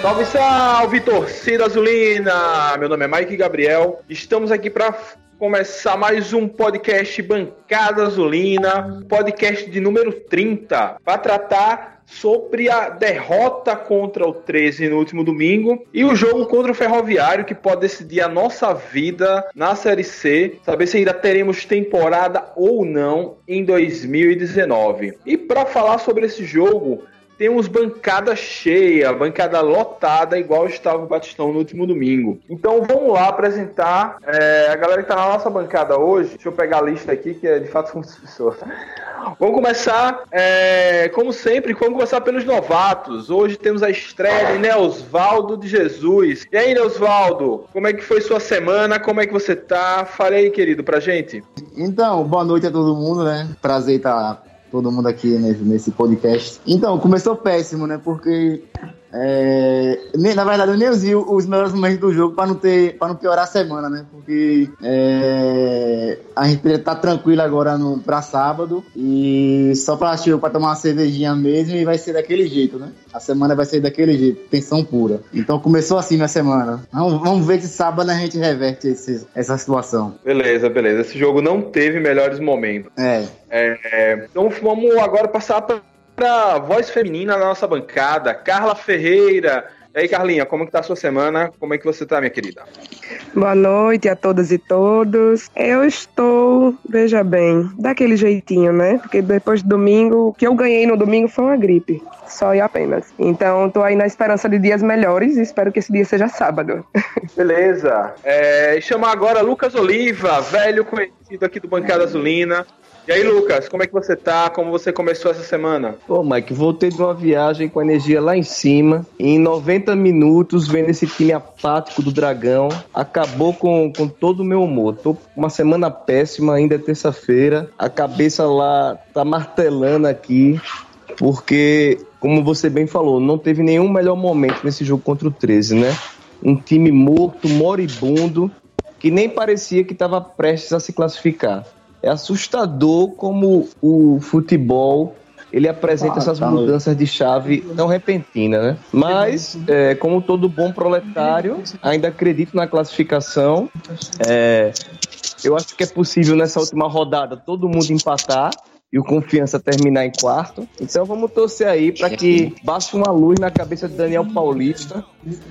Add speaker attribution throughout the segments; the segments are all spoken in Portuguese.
Speaker 1: Salve, salve, torcida azulina! Meu nome é Mike Gabriel. Estamos aqui para começar mais um podcast Bancada Azulina, podcast de número 30, para tratar sobre a derrota contra o 13 no último domingo e o jogo contra o Ferroviário que pode decidir a nossa vida na Série C, saber se ainda teremos temporada ou não em 2019. E para falar sobre esse jogo, temos bancada cheia, bancada lotada, igual estava o Batistão no último domingo. Então vamos lá apresentar é, a galera que está na nossa bancada hoje. Deixa eu pegar a lista aqui, que é de fato muitas pessoas. Vamos começar, é, como sempre, vamos começar pelos novatos. Hoje temos a estreia de Neosvaldo de Jesus. E aí, Neosvaldo, como é que foi sua semana? Como é que você tá? Fale aí, querido, pra gente.
Speaker 2: Então, boa noite a todo mundo, né? Prazer estar todo mundo aqui nesse, podcast. Então, começou péssimo, né? Porque é, na verdade, eu nem usei os melhores momentos do jogo para não ter, para não piorar a semana, né? Porque é, a gente tá tranquilo agora no para sábado e só para para tomar uma cervejinha mesmo e vai ser daquele jeito, né? A semana vai ser daquele jeito, tensão pura. Então começou assim minha semana. Vamos, vamos ver se sábado a gente reverte esse, essa situação.
Speaker 1: Beleza, beleza. Esse jogo não teve melhores momentos.
Speaker 2: É.
Speaker 1: é, é então vamos agora passar para voz feminina da nossa bancada, Carla Ferreira. E aí, Carlinha, como que tá a sua semana? Como é que você tá, minha querida?
Speaker 3: Boa noite a todas e todos. Eu estou, veja bem, daquele jeitinho, né? Porque depois do domingo, o que eu ganhei no domingo foi uma gripe. Só e apenas. Então, tô aí na esperança de dias melhores e espero que esse dia seja sábado.
Speaker 1: Beleza. É, chamar agora Lucas Oliva, velho conhecido aqui do Bancada Azulina. E aí, Lucas, como é que você tá? Como você começou essa semana?
Speaker 4: Ô, Mike, voltei de uma viagem com energia lá em cima. em 90 minutos, vendo esse time apático do Dragão, acabou com, com todo o meu humor. Tô uma semana péssima, ainda é terça-feira. A cabeça lá tá martelando aqui, porque, como você bem falou, não teve nenhum melhor momento nesse jogo contra o 13, né? Um time morto, moribundo, que nem parecia que estava prestes a se classificar é assustador como o futebol ele apresenta ah, essas tá mudanças de chave tão repentinas, né? Mas, é, como todo bom proletário, ainda acredito na classificação. É, eu acho que é possível nessa última rodada todo mundo empatar e o Confiança terminar em quarto. Então vamos torcer aí para que baixe uma luz na cabeça de Daniel Paulista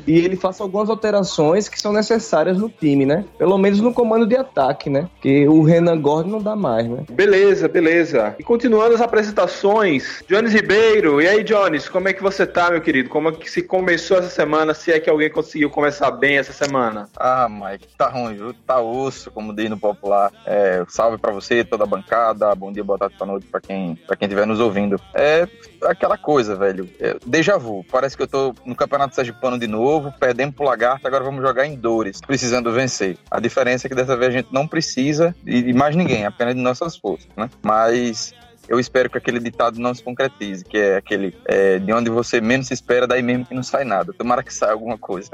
Speaker 4: e ele faça algumas alterações que são necessárias no time, né? Pelo menos no comando de ataque, né? Que o Renan Gordon não dá mais, né?
Speaker 1: Beleza, beleza. E continuando as apresentações, Jones Ribeiro. E aí, Jones, como é que você tá, meu querido? Como é que se começou essa semana? Se é que alguém conseguiu começar bem essa semana?
Speaker 5: Ah, Mike, tá ruim, viu? Tá osso, como diz no popular. É, salve para você, toda a bancada. Bom dia, boa tarde, boa noite para quem para quem estiver nos ouvindo. É aquela coisa, velho. É, déjà vu. Parece que eu tô no Campeonato Sergipano de novo, perdendo pro Lagarto, agora vamos jogar em dores, precisando vencer. A diferença é que dessa vez a gente não precisa de mais ninguém, apenas de nossas forças, né? Mas eu espero que aquele ditado não se concretize, que é aquele é, de onde você menos espera, daí mesmo que não sai nada. Tomara que saia alguma coisa.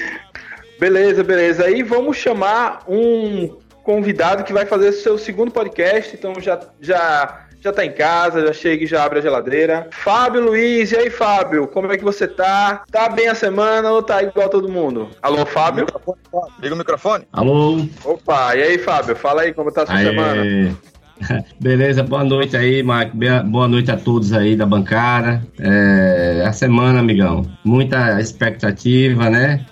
Speaker 1: beleza, beleza. Aí vamos chamar um convidado que vai fazer seu segundo podcast, então já já já tá em casa, já chega e já abre a geladeira. Fábio Luiz, e aí, Fábio? Como é que você tá? Tá bem a semana ou tá igual todo mundo? Alô, Fábio?
Speaker 5: Liga o microfone.
Speaker 6: Alô.
Speaker 1: Opa, e aí, Fábio? Fala aí como tá a sua Aê. semana.
Speaker 6: Beleza, boa noite aí, Marco. Boa noite a todos aí da bancada. É, a semana, amigão, muita expectativa, né?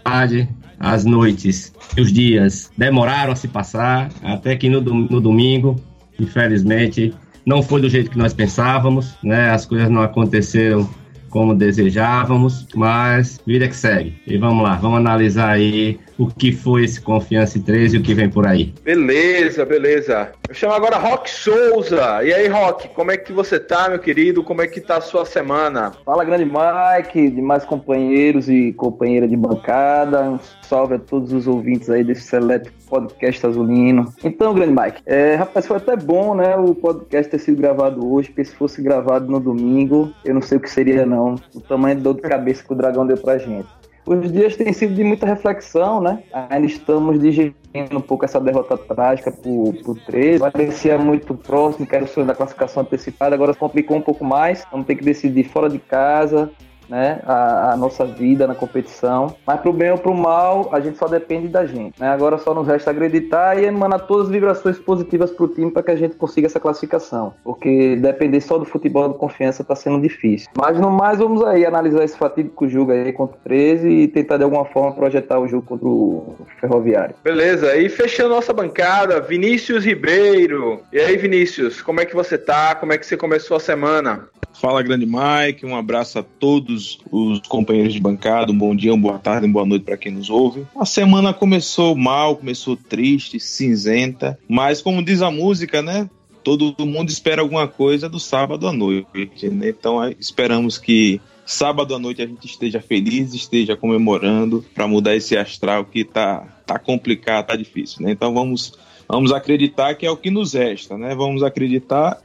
Speaker 6: As noites e os dias demoraram a se passar, até que no, no domingo, infelizmente, não foi do jeito que nós pensávamos, né? As coisas não aconteceram como desejávamos, mas vida que segue. E vamos lá, vamos analisar aí o que foi esse Confiança 13 e o que vem por aí.
Speaker 1: Beleza, beleza. Eu chamo agora Rock Souza. E aí, Rock, como é que você tá, meu querido? Como é que tá a sua semana?
Speaker 7: Fala, grande Mike, demais companheiros e companheira de bancada. Um salve a todos os ouvintes aí desse seleto podcast azulino. Então, grande Mike, é, rapaz, foi até bom, né, o podcast ter sido gravado hoje, porque se fosse gravado no domingo, eu não sei o que seria não, o tamanho de dor de cabeça que o Dragão deu pra gente. Os dias têm sido de muita reflexão, né? Ainda estamos digerindo um pouco essa derrota trágica por, por 13. Parecia muito próximo, que era o sonho da classificação antecipada, agora complicou um pouco mais. Vamos ter que decidir fora de casa. Né, a, a, nossa vida na competição. Mas pro bem ou pro mal, a gente só depende da gente. Né? Agora só nos resta acreditar e emanar todas as vibrações positivas pro time para que a gente consiga essa classificação. Porque depender só do futebol de confiança tá sendo difícil. Mas no mais, vamos aí analisar esse fatídico jogo aí contra o 13 e tentar de alguma forma projetar o jogo contra o Ferroviário.
Speaker 1: Beleza, e fechando nossa bancada, Vinícius Ribeiro. E aí, Vinícius, como é que você tá? Como é que você começou a semana?
Speaker 8: Fala, grande Mike. Um abraço a todos os companheiros de bancada. Um bom dia, uma boa tarde, uma boa noite para quem nos ouve. A semana começou mal, começou triste, cinzenta, mas como diz a música, né? Todo mundo espera alguma coisa do sábado à noite, né? Então esperamos que sábado à noite a gente esteja feliz, esteja comemorando para mudar esse astral que tá, tá complicado, tá difícil, né? Então vamos, vamos acreditar que é o que nos resta, né? Vamos acreditar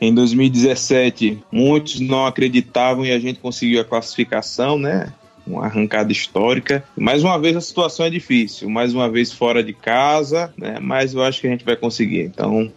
Speaker 8: em 2017, muitos não acreditavam e a gente conseguiu a classificação, né? Uma arrancada histórica. Mais uma vez a situação é difícil, mais uma vez fora de casa, né? Mas eu acho que a gente vai conseguir. Então,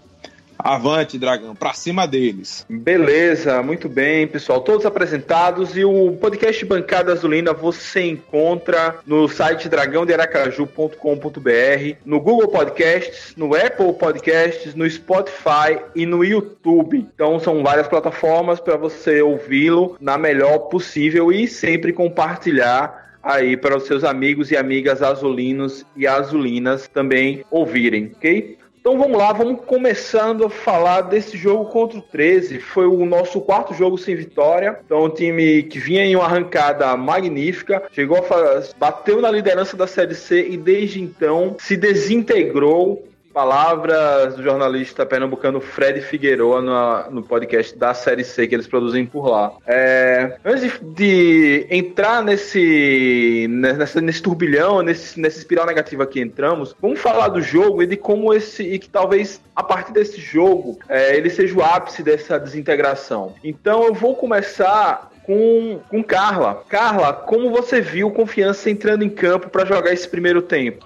Speaker 8: Avante, Dragão, pra cima deles.
Speaker 1: Beleza, muito bem, pessoal. Todos apresentados e o podcast Bancada Azulina você encontra no site dragãodearacaju.com.br, no Google Podcasts, no Apple Podcasts, no Spotify e no YouTube. Então são várias plataformas para você ouvi-lo na melhor possível e sempre compartilhar aí para os seus amigos e amigas azulinos e azulinas também ouvirem, ok? Então vamos lá, vamos começando a falar desse jogo contra o 13. Foi o nosso quarto jogo sem vitória. Então, um time que vinha em uma arrancada magnífica, chegou a bateu na liderança da Série C e desde então se desintegrou palavras do jornalista pernambucano Fred Figueroa no, no podcast da Série C que eles produzem por lá. É, antes de, de, entrar nesse, nessa, nesse turbilhão, nesse, nessa espiral negativa que entramos, vamos falar do jogo e de como esse, e que talvez a partir desse jogo é, ele seja o ápice dessa desintegração. Então eu vou começar com, com Carla. Carla, como você viu confiança entrando em campo para jogar esse primeiro tempo?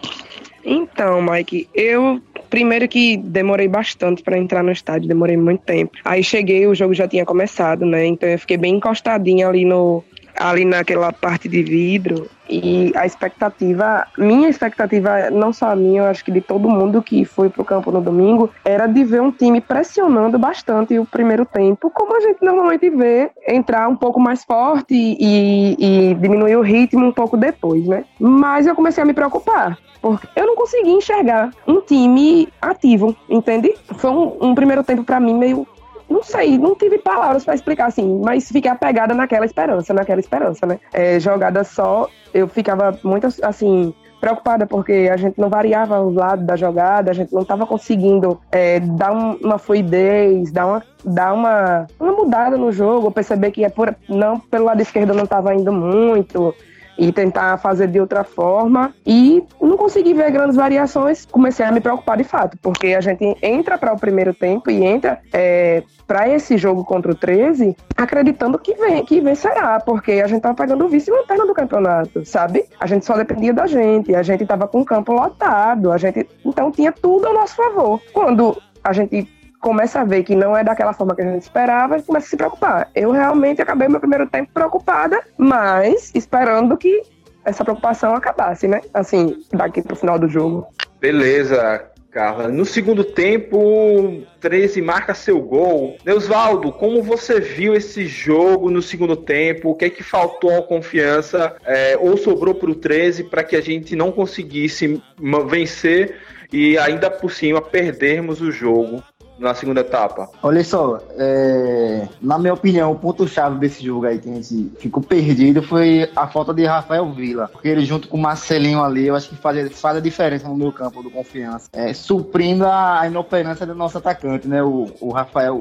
Speaker 3: Então, Mike, eu primeiro que demorei bastante para entrar no estádio, demorei muito tempo. Aí cheguei, o jogo já tinha começado, né? Então eu fiquei bem encostadinha ali no ali naquela parte de vidro e a expectativa, minha expectativa, não só a minha, eu acho que de todo mundo que foi pro campo no domingo, era de ver um time pressionando bastante o primeiro tempo, como a gente normalmente vê, entrar um pouco mais forte e, e diminuir o ritmo um pouco depois, né? Mas eu comecei a me preocupar, porque eu não consegui enxergar um time ativo, entende? Foi um, um primeiro tempo para mim meio não sei, não tive palavras para explicar assim, mas fiquei apegada naquela esperança, naquela esperança, né? É, jogada só, eu ficava muito assim preocupada porque a gente não variava o lado da jogada, a gente não estava conseguindo é, dar um, uma fluidez, dar uma dar uma, uma mudada no jogo, perceber que é por, não pelo lado esquerdo não estava indo muito, e tentar fazer de outra forma. E não consegui ver grandes variações, comecei a me preocupar de fato, porque a gente entra para o primeiro tempo e entra é, para esse jogo contra o 13 acreditando que, vem, que vencerá, porque a gente tava pegando o vice-lanterna do campeonato, sabe? A gente só dependia da gente, a gente tava com o campo lotado, a gente então tinha tudo ao nosso favor. Quando a gente começa a ver que não é daquela forma que a gente esperava e começa a se preocupar. Eu realmente acabei meu primeiro tempo preocupada, mas esperando que essa preocupação acabasse, né? Assim, daqui pro final do jogo.
Speaker 1: Beleza, Carla. No segundo tempo, 13 marca seu gol. Neusvaldo, como você viu esse jogo no segundo tempo? O que é que faltou a confiança é, ou sobrou para o 13 para que a gente não conseguisse vencer e ainda por cima perdermos o jogo na segunda etapa?
Speaker 2: Olha só, é, na minha opinião, o ponto-chave desse jogo aí que a gente ficou perdido foi a falta de Rafael Vila. Porque ele, junto com o Marcelinho ali, eu acho que faz, faz a diferença no meu campo do confiança. É, suprindo a, inoperância do nosso atacante, né? O, o Rafael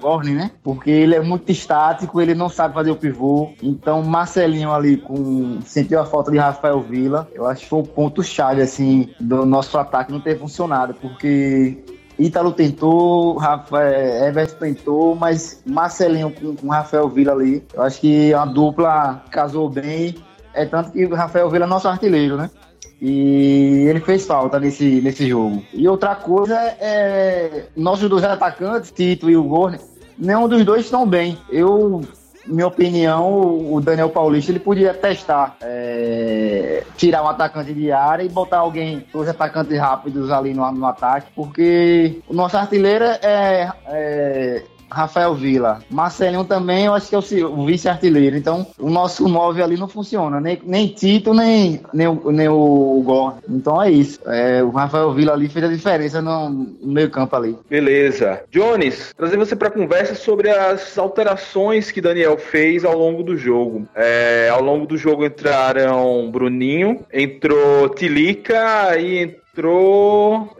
Speaker 2: Gorni, né? Porque ele é muito estático, ele não sabe fazer o pivô. Então, Marcelinho ali com sentiu a falta de Rafael Vila. Eu acho que foi o ponto-chave, assim, do nosso ataque não ter funcionado. Porque Ítalo tentou, Rafael, Everton tentou, mas Marcelinho com, com Rafael Vila ali, eu acho que a dupla casou bem. É tanto que o Rafael Vila é nosso artilheiro, né? E ele fez falta nesse, nesse jogo. E outra coisa é. Nossos dois atacantes, Tito e o Gorne, nenhum dos dois estão bem. Eu minha opinião, o Daniel Paulista ele podia testar, é, tirar um atacante de área e botar alguém, dois atacantes rápidos ali no, no ataque, porque o nosso artilheiro é, é Rafael Vila. Marcelinho também, eu acho que é o, vice-artilheiro. Então, o nosso 9 ali não funciona. Nem, nem Tito, nem, nem, o, nem o Gordon. Então é isso. É, o Rafael Vila ali fez a diferença no, no meio campo ali.
Speaker 1: Beleza. Jones, trazer você para conversa sobre as alterações que Daniel fez ao longo do jogo. É, ao longo do jogo entraram Bruninho, entrou Tilica e entrou.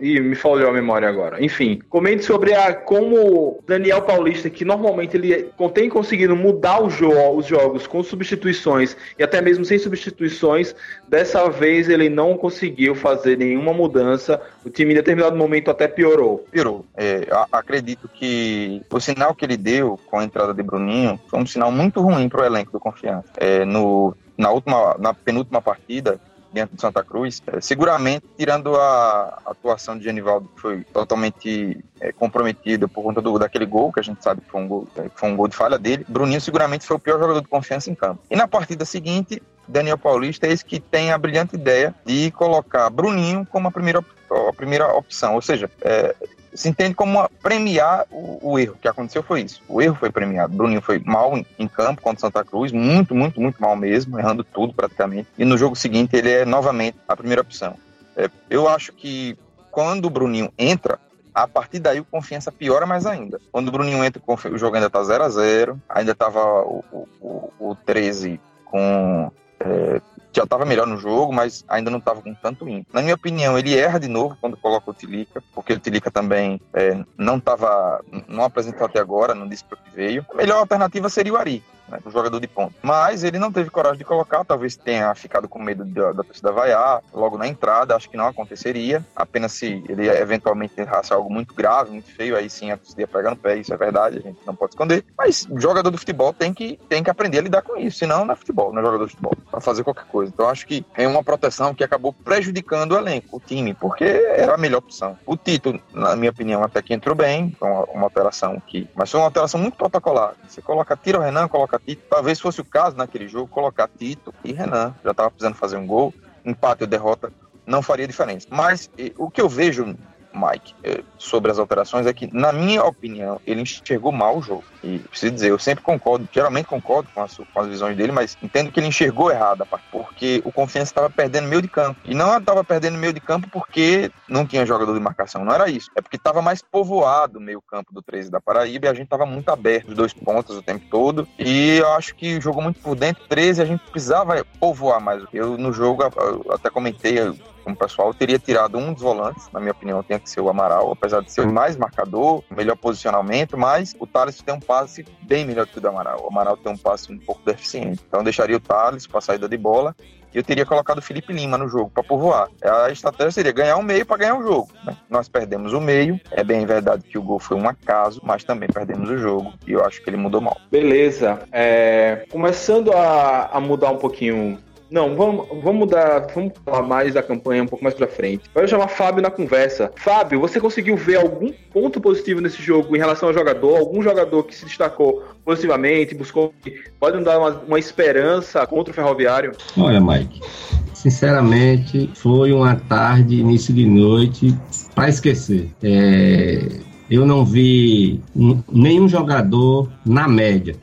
Speaker 1: E me falhou a memória agora. Enfim, comente sobre a como Daniel Paulista, que normalmente ele tem conseguido mudar o os jogos com substituições e até mesmo sem substituições, dessa vez ele não conseguiu fazer nenhuma mudança. O time em determinado momento até piorou.
Speaker 5: Piorou. É, acredito que o sinal que ele deu com a entrada de Bruninho foi um sinal muito ruim para o elenco do Confiança. É, no, na última, na penúltima partida, dentro de Santa Cruz. É, seguramente, tirando a atuação de Genivaldo, que foi totalmente é, comprometida por conta do, daquele gol, que a gente sabe que foi, um gol, é, foi um gol de falha dele, Bruninho seguramente foi o pior jogador de confiança em campo. E na partida seguinte, Daniel Paulista é esse que tem a brilhante ideia de colocar Bruninho como a primeira, a primeira opção. Ou seja, é, se entende como premiar o, o, erro. O que aconteceu foi isso. O erro foi premiado. Bruninho foi mal em, em, campo contra Santa Cruz, muito, muito, muito mal mesmo, errando tudo praticamente. E no jogo seguinte ele é novamente a primeira opção. É, eu acho que quando o Bruninho entra, a partir daí o confiança piora mais ainda. Quando o Bruninho entra, o jogo ainda tá 0 a 0 ainda tava o, o, o 13 com é, já estava melhor no jogo, mas ainda não estava com tanto ímpeto. Na minha opinião, ele erra de novo quando coloca o Tilica, porque o Tilica também é, não estava, não apresentou até agora, não disse para que veio. A melhor alternativa seria o Ari né, um jogador de ponta. Mas ele não teve coragem de colocar, talvez tenha ficado com medo da, da torcida vaiar logo na entrada, acho que não aconteceria, apenas se ele eventualmente errasse algo muito grave, muito feio, aí sim a torcida ia pegar no pé, isso é verdade, a gente não pode esconder. Mas jogador do futebol tem que, tem que aprender a lidar com isso, senão não é futebol, não é jogador de futebol, para fazer qualquer coisa. Então acho que é uma proteção que acabou prejudicando o elenco, o time, porque era a melhor opção. O Tito, na minha opinião, até que entrou bem, uma, uma alteração que. Mas foi uma alteração muito protocolar. Você coloca, tira o Renan, coloca Tito. Talvez fosse o caso naquele jogo colocar Tito e Renan. Já estava precisando fazer um gol. Empate ou derrota não faria diferença. Mas o que eu vejo Mike, eh, sobre as alterações é que, na minha opinião, ele enxergou mal o jogo. E preciso dizer, eu sempre concordo, geralmente concordo com as, com as visões dele, mas entendo que ele enxergou errado, porque o Confiança estava perdendo meio de campo. E não estava perdendo meio de campo porque não tinha jogador de marcação, não era isso. É porque estava mais povoado o meio campo do 13 da Paraíba e a gente estava muito aberto, os dois pontos o tempo todo. E eu acho que jogou muito por dentro, 13, a gente precisava povoar mais. Eu no jogo, eu até comentei, como pessoal, teria tirado um dos volantes, na minha opinião, tinha que ser o Amaral, apesar de ser o mais marcador, melhor posicionamento, mas o Thales tem um passe bem melhor que o do Amaral. O Amaral tem um passe um pouco deficiente. Então deixaria o Thales para a saída de bola e eu teria colocado o Felipe Lima no jogo para povoar. A estratégia seria ganhar um meio para ganhar o jogo. Né? Nós perdemos o meio. É bem verdade que o gol foi um acaso, mas também perdemos o jogo e eu acho que ele mudou mal.
Speaker 1: Beleza. É, começando a, a mudar um pouquinho não, vamos, vamos mudar, vamos falar mais da campanha um pouco mais pra frente. Vai chamar Fábio na conversa. Fábio, você conseguiu ver algum ponto positivo nesse jogo em relação ao jogador? Algum jogador que se destacou positivamente, buscou, pode dar uma, uma esperança contra o Ferroviário?
Speaker 6: Olha, Mike, sinceramente, foi uma tarde, início de noite, para esquecer. É, eu não vi nenhum jogador na média.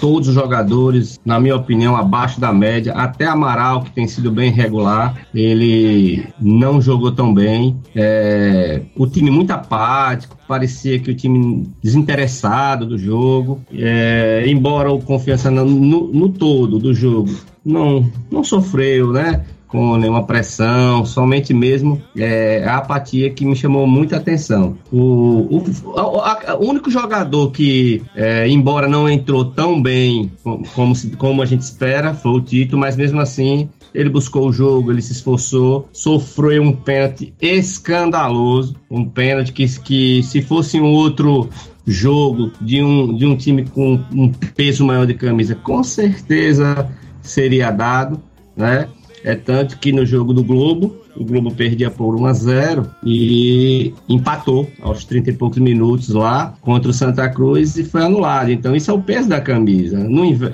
Speaker 6: Todos os jogadores, na minha opinião, abaixo da média. Até Amaral, que tem sido bem regular, ele não jogou tão bem. É, o time muito apático, parecia que o time desinteressado do jogo. É, embora o confiança no, no, todo do jogo não, não sofreu, né? Com nenhuma pressão, somente mesmo é, a apatia que me chamou muita atenção. O, o, a, a, o único jogador que, é, embora não entrou tão bem como, como a gente espera, foi o Tito, mas mesmo assim ele buscou o jogo, ele se esforçou, sofreu um pênalti escandaloso, um pênalti que, que se fosse um outro jogo de um, de um time com um peso maior de camisa, com certeza seria dado, né? É tanto que no jogo do Globo, o Globo perdia por 1 a 0 e empatou aos 30 e poucos minutos lá contra o Santa Cruz e foi anulado. Então isso é o peso da camisa.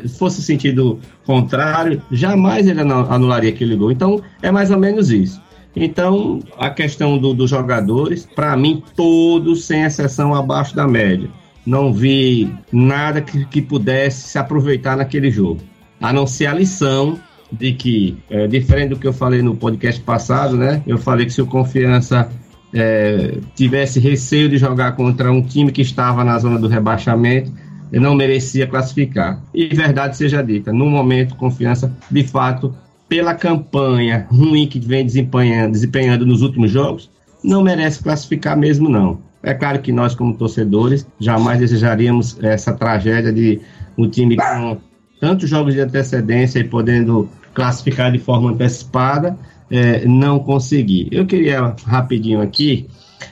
Speaker 6: Se fosse sentido contrário, jamais ele anularia aquele gol. Então é mais ou menos isso. Então, a questão do, dos jogadores, para mim, todos, sem exceção, abaixo da média. Não vi nada que, que pudesse se aproveitar naquele jogo. A não ser a lição de que, é, diferente do que eu falei no podcast passado, né? Eu falei que se o Confiança é, tivesse receio de jogar contra um time que estava na zona do rebaixamento, ele não merecia classificar. E verdade seja dita, no momento, Confiança, de fato, pela campanha ruim que vem desempenhando, desempenhando nos últimos jogos, não merece classificar mesmo, não. É claro que nós, como torcedores, jamais desejaríamos essa tragédia de um time com tantos jogos de antecedência e podendo classificar de forma antecipada, é, não conseguir. Eu queria rapidinho aqui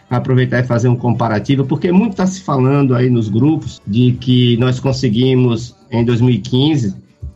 Speaker 6: aproveitar e fazer um comparativo, porque muito está se falando aí nos grupos de que nós conseguimos em 2015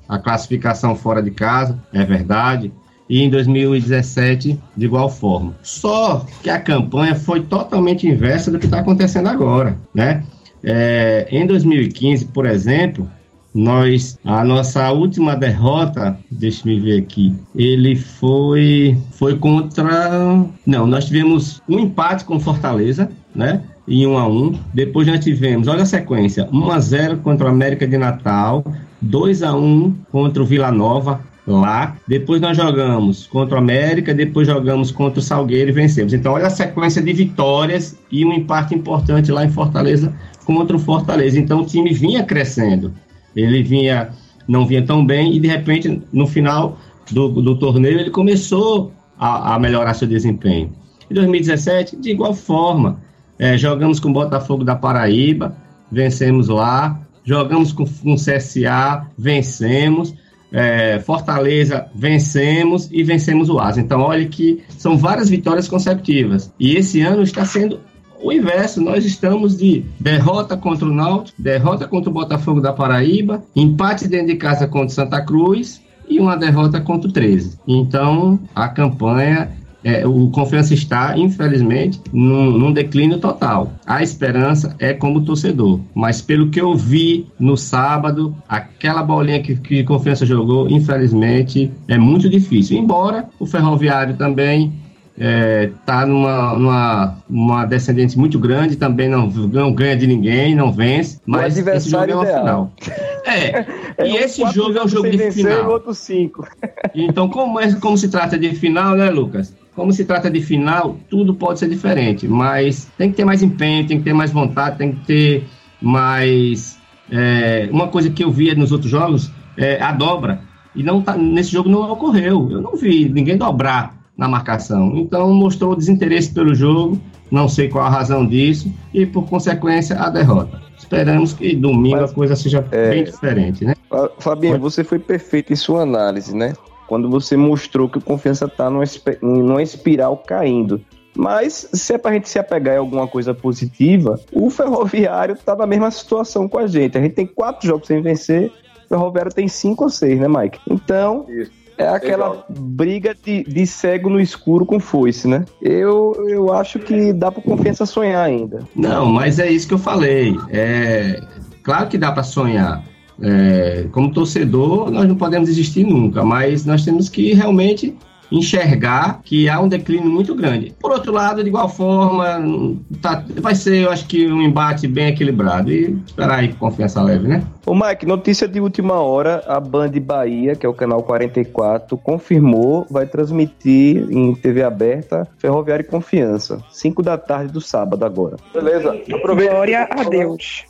Speaker 6: a classificação fora de casa, é verdade, e em 2017 de igual forma. Só que a campanha foi totalmente inversa do que está acontecendo agora, né? É, em 2015, por exemplo, nós a nossa última derrota, deixa me ver aqui, ele foi foi contra, não, nós tivemos um empate com Fortaleza, né? Em 1 a 1. Depois nós tivemos, olha a sequência, 1 a 0 contra o América de Natal, 2 a 1 contra o Vila Nova lá. Depois nós jogamos contra o América, depois jogamos contra o Salgueiro e vencemos. Então olha a sequência de vitórias e um empate importante lá em Fortaleza contra o Fortaleza. Então o time vinha crescendo. Ele vinha não vinha tão bem e de repente no final do, do torneio ele começou a, a melhorar seu desempenho. Em 2017, de igual forma, é, jogamos com o Botafogo da Paraíba, vencemos lá jogamos com, com CSA, vencemos. É, Fortaleza, vencemos e vencemos o Asa. Então, olha que são várias vitórias consecutivas. E esse ano está sendo o inverso. Nós estamos de derrota contra o Náutico, derrota contra o Botafogo da Paraíba, empate dentro de casa contra o Santa Cruz e uma derrota contra o 13. Então, a campanha é, o Confiança está, infelizmente, num, num, declínio total. A esperança é como torcedor, mas pelo que eu vi no sábado, aquela bolinha que, que Confiança jogou, infelizmente, é muito difícil. Embora o Ferroviário também está é, numa, numa, uma descendente muito grande, também não, não ganha de ninguém, não vence, mas esse jogo é uma final. É, é e esse jogo é um jogo de final.
Speaker 7: Outro cinco.
Speaker 6: Então, como, é, como se trata de final, né, Lucas? Como se trata de final, tudo pode ser diferente, mas tem que ter mais empenho, tem que ter mais vontade, tem que ter mais. É, uma coisa que eu via nos outros jogos é a dobra. E não tá, nesse jogo não ocorreu. Eu não vi ninguém dobrar na marcação. Então mostrou desinteresse pelo jogo, não sei qual a razão disso, e por consequência a derrota. Esperamos que domingo Mas, a coisa seja é, bem diferente, né?
Speaker 4: Fabinho, você foi perfeito em sua análise, né? quando você mostrou que o confiança está numa, numa espiral caindo. Mas se é para a gente se apegar em alguma coisa positiva, o Ferroviário está na mesma situação com a gente. A gente tem quatro jogos sem vencer, o Ferroviário tem cinco ou seis, né, Mike? Então, Isso. É aquela Legal. briga de, de cego no escuro com foice, né? Eu, eu acho que dá para confiança sonhar ainda.
Speaker 6: Não, mas é isso que eu falei. É claro que dá para sonhar. É, como torcedor, nós não podemos desistir nunca, mas nós temos que realmente enxergar que há um declínio muito grande. Por outro lado, de igual forma, tá, vai ser, eu acho que um embate bem equilibrado. E esperar aí confiança leve, né?
Speaker 4: Ô Mike, notícia de última hora, a Band Bahia, que é o canal 44, confirmou, vai transmitir em TV aberta Ferroviária e Confiança, 5 da tarde do sábado agora.
Speaker 1: Beleza.
Speaker 3: Aproveita. Glória a Deus.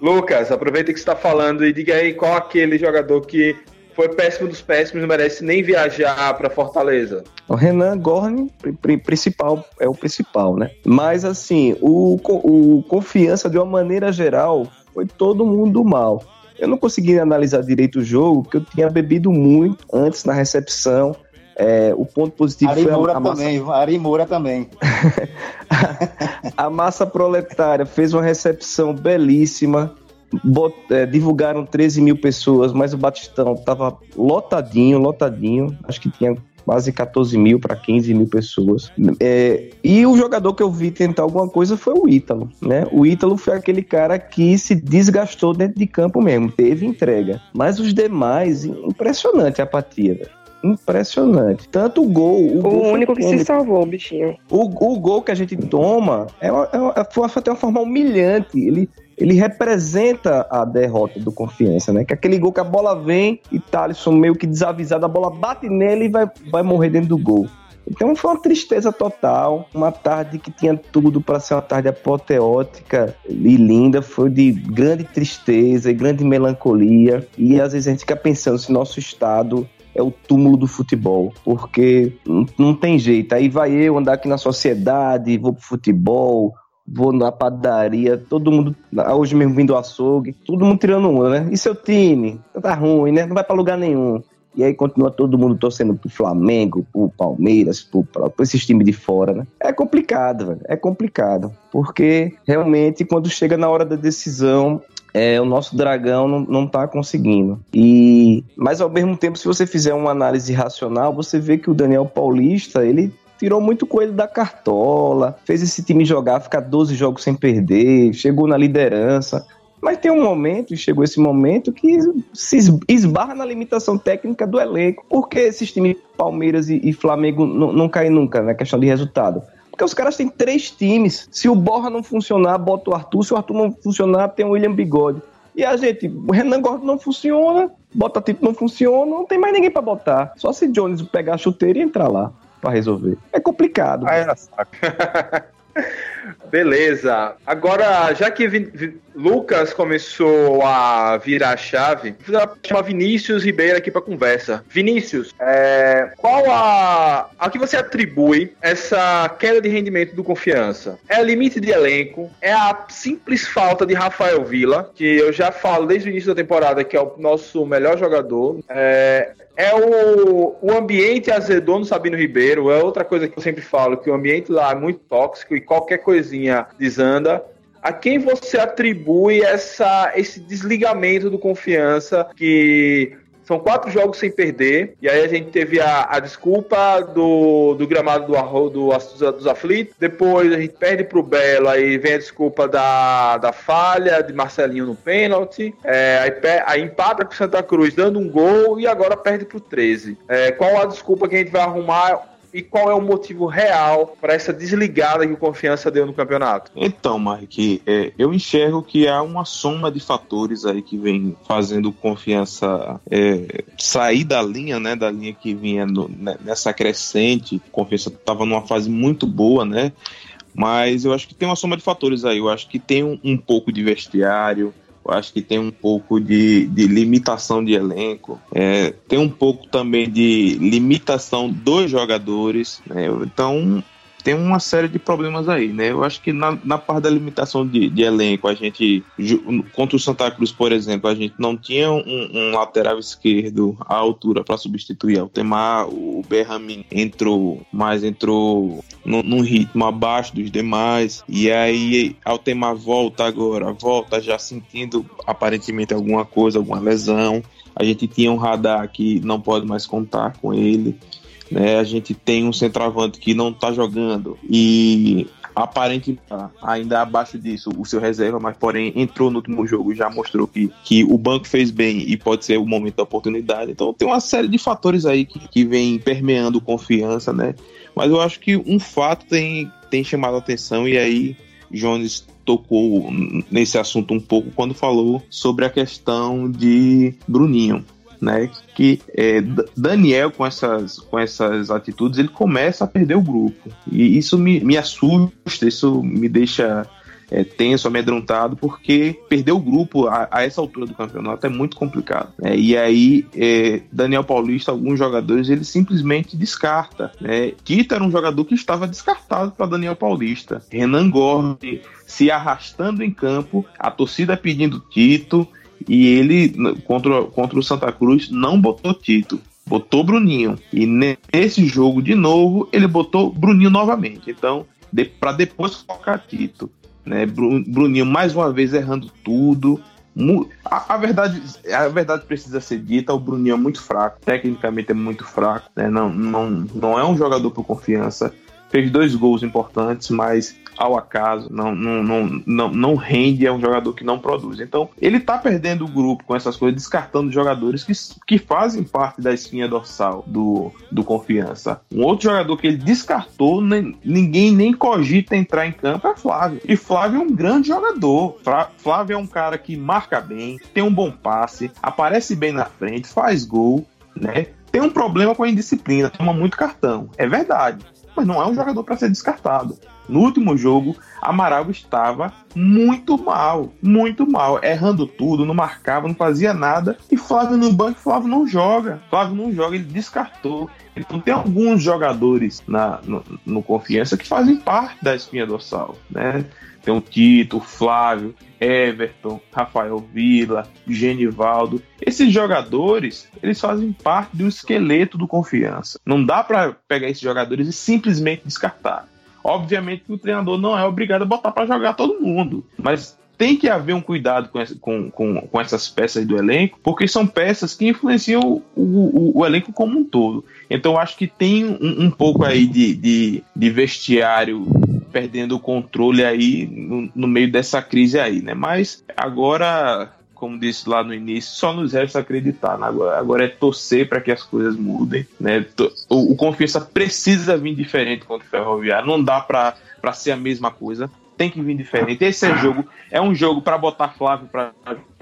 Speaker 1: Lucas, aproveita que está falando e diga aí qual aquele jogador que foi péssimo dos péssimos, não merece nem viajar para Fortaleza.
Speaker 4: O Renan Gorni, principal, é o principal, né? Mas assim, o, o confiança de uma maneira geral foi todo mundo mal. Eu não consegui analisar direito o jogo, porque eu tinha bebido muito antes na recepção. É, o ponto positivo
Speaker 2: Ari
Speaker 4: foi
Speaker 2: a, a massa... também, Ari Moura também.
Speaker 4: a massa proletária fez uma recepção belíssima bot, é, divulgaram 13 mil pessoas, mas o Batistão tava lotadinho, lotadinho. Acho que tinha quase 14 mil para 15 mil pessoas. É, e o jogador que eu vi tentar alguma coisa foi o Ítalo, né? O Ítalo foi aquele cara que se desgastou dentro de campo mesmo, teve entrega. Mas os demais, impressionante a apatia, velho. Impressionante. Tanto o gol. O,
Speaker 3: O,
Speaker 4: gol
Speaker 3: único que se salvou, o bichinho.
Speaker 4: O, o gol que a gente toma é, uma- é, uma- foi até uma forma humilhante. Ele, ele representa a derrota do confiança, né? Que aquele gol que a bola vem e Thalisson meio que desavisado, a bola bate nele e vai, vai morrer dentro do gol. Então foi uma tristeza total, uma tarde que tinha tudo para ser uma tarde apoteótica e linda, foi de grande tristeza e grande melancolia. E às vezes a gente fica pensando se nosso estado é o túmulo do futebol, porque não tem jeito. Aí vai eu andar aqui na sociedade, vou pro futebol, vou na padaria, todo mundo, hoje mesmo vindo do açougue, todo mundo tirando um, né? E seu time? Tá ruim, né? Não vai pra lugar nenhum. E aí continua todo mundo torcendo pro Flamengo, pro Palmeiras, pro, pro, pro esses times de fora, né? É complicado, velho. É complicado. Porque realmente, quando chega na hora da decisão, é, o nosso dragão não, não tá conseguindo. E, mas ao mesmo tempo, se você fizer uma análise racional, você vê que o Daniel Paulista, ele tirou muito coelho da cartola, fez esse time jogar, ficar 12 jogos sem perder, chegou na liderança. Mas tem um momento, e chegou esse momento, que se es- esbarra na limitação técnica do elenco. Por que esses times Palmeiras e, e Flamengo não, não caem nunca na questão de resultado? Porque os caras têm três times. Se o Borra não funcionar, bota o Arthur. Se o Arthur não funcionar, tem o William Bigode. E a gente, o Renan Gordo não funciona, bota tipo não funciona, não tem mais ninguém pra botar. Só se Jones pegar a chuteira e entrar lá pra resolver. É complicado.
Speaker 5: Ah, era saco.
Speaker 1: Beleza. Agora, já que Vin- Vi- Lucas começou a virar a chave, vou chamar Vinícius Ribeiro aqui para conversa. Vinícius, é, qual a, a que você atribui essa queda de rendimento do confiança? É limite de elenco? É a simples falta de Rafael Vila, que eu já falo desde o início da temporada que é o nosso melhor jogador? É, é o, o ambiente azedou no Sabino Ribeiro, é outra coisa que eu sempre falo, que o ambiente lá é muito tóxico e qualquer coisinha desanda. A quem você atribui essa, esse desligamento do confiança que são quatro jogos sem perder, e aí a gente teve a, a desculpa do, do gramado do arro, do, dos, aflitos, depois a gente perde pro Belo, aí vem a desculpa da, da falha de Marcelinho no pênalti, é, aí, aí empata com Santa Cruz dando um gol e agora perde pro 13. É, qual a desculpa que a gente vai arrumar e qual é o motivo real para essa desligada que o Confiança deu no campeonato?
Speaker 8: Então, Mike, é, eu enxergo que há uma soma de fatores aí que vem fazendo confiança é, sair da linha, né? Da linha que vinha no- né, nessa crescente. Confiança estava numa fase muito boa, né? Mas eu acho que tem uma soma de fatores aí. Eu acho que tem um, um pouco de vestiário. Eu acho que tem um pouco de, de limitação de elenco. É, tem um pouco também de limitação dos jogadores. né? Então, tem uma série de problemas aí, né? Eu acho que na, na parte da limitação de, de elenco, a gente, contra o Santa Cruz, por exemplo, a gente não tinha um, um lateral esquerdo à altura para substituir Altemar, o Berramin entrou, mas entrou num, num ritmo abaixo dos demais, e aí Altemar volta agora, volta já sentindo aparentemente alguma coisa, alguma lesão. A gente tinha um radar que não pode mais contar com ele né? A gente tem um centroavante que não tá jogando e aparentemente ainda abaixo disso o seu reserva, mas porém entrou no último jogo e já mostrou que, que o banco fez bem e pode ser o momento da oportunidade. Então tem uma série de fatores aí que, que vem permeando confiança, né? Mas eu acho que um fato tem, tem chamado a atenção e aí Jones tocou nesse assunto um pouco quando falou sobre a questão de Bruninho né? Que é, Daniel, com essas, com essas atitudes, ele começa a perder o grupo. E isso me, me assusta, isso me deixa é, tenso, amedrontado, porque perder o grupo a, a essa altura do campeonato é muito complicado. né? E aí, é, Daniel Paulista, alguns jogadores, ele simplesmente descarta. Né? Tito era um jogador que estava descartado para Daniel Paulista. Renan Gordi se arrastando em campo, a torcida pedindo Tito, e ele, contra, contra o Santa Cruz, não botou Tito. Botou Bruninho. E ne- nesse jogo, de novo, ele botou Bruninho novamente. Então, de, para depois colocar Tito. Né? Bru- Bruninho, mais uma vez, errando tudo. A, a, verdade, a verdade precisa ser dita, o Bruninho é muito fraco, tecnicamente é muito fraco, né? não, não, não é um jogador por confiança. Fez dois gols importantes, mas ao acaso, não, não, não, não, não rende, é um jogador que não produz. Então, ele tá perdendo o grupo com essas coisas, descartando jogadores que, que fazem parte da espinha dorsal do, do confiança. Um outro jogador que ele descartou, nem, ninguém nem cogita entrar em campo, é Flávio. E Flávio é um grande jogador. Flávio é um cara que marca bem, tem um bom passe, aparece bem na frente, faz gol, né? Tem um problema com a indisciplina, toma muito cartão. É verdade. Mas não é um jogador para ser descartado. No último jogo, Amaral estava muito mal, muito mal, errando tudo, não marcava, não fazia nada. E Flávio no banco, Flávio não joga. Flávio não joga, ele descartou. Então tem alguns jogadores na, no, no Confiança que fazem parte da espinha dorsal, né? Tem o Tito, o Flávio, Everton, Rafael Vila, Genivaldo. Esses jogadores, eles fazem parte do esqueleto do Confiança. Não dá para pegar esses jogadores e simplesmente descartar. Obviamente que o treinador não é obrigado a botar para jogar todo mundo, mas tem que haver um cuidado com, essa, com, com, com, essas peças do elenco, porque são peças que influenciam o, o, o elenco como um todo. Então acho que tem um, um pouco aí de, de, de, vestiário perdendo o controle aí no, no meio dessa crise aí, né? Mas agora como disse lá no início, só nos resta acreditar. Né? Agora, agora é torcer para que as coisas mudem. Né? O, o Confiança precisa vir diferente contra o Ferroviário. Não dá para ser a mesma coisa. Tem que vir diferente. Esse é jogo. É um jogo para botar Flávio para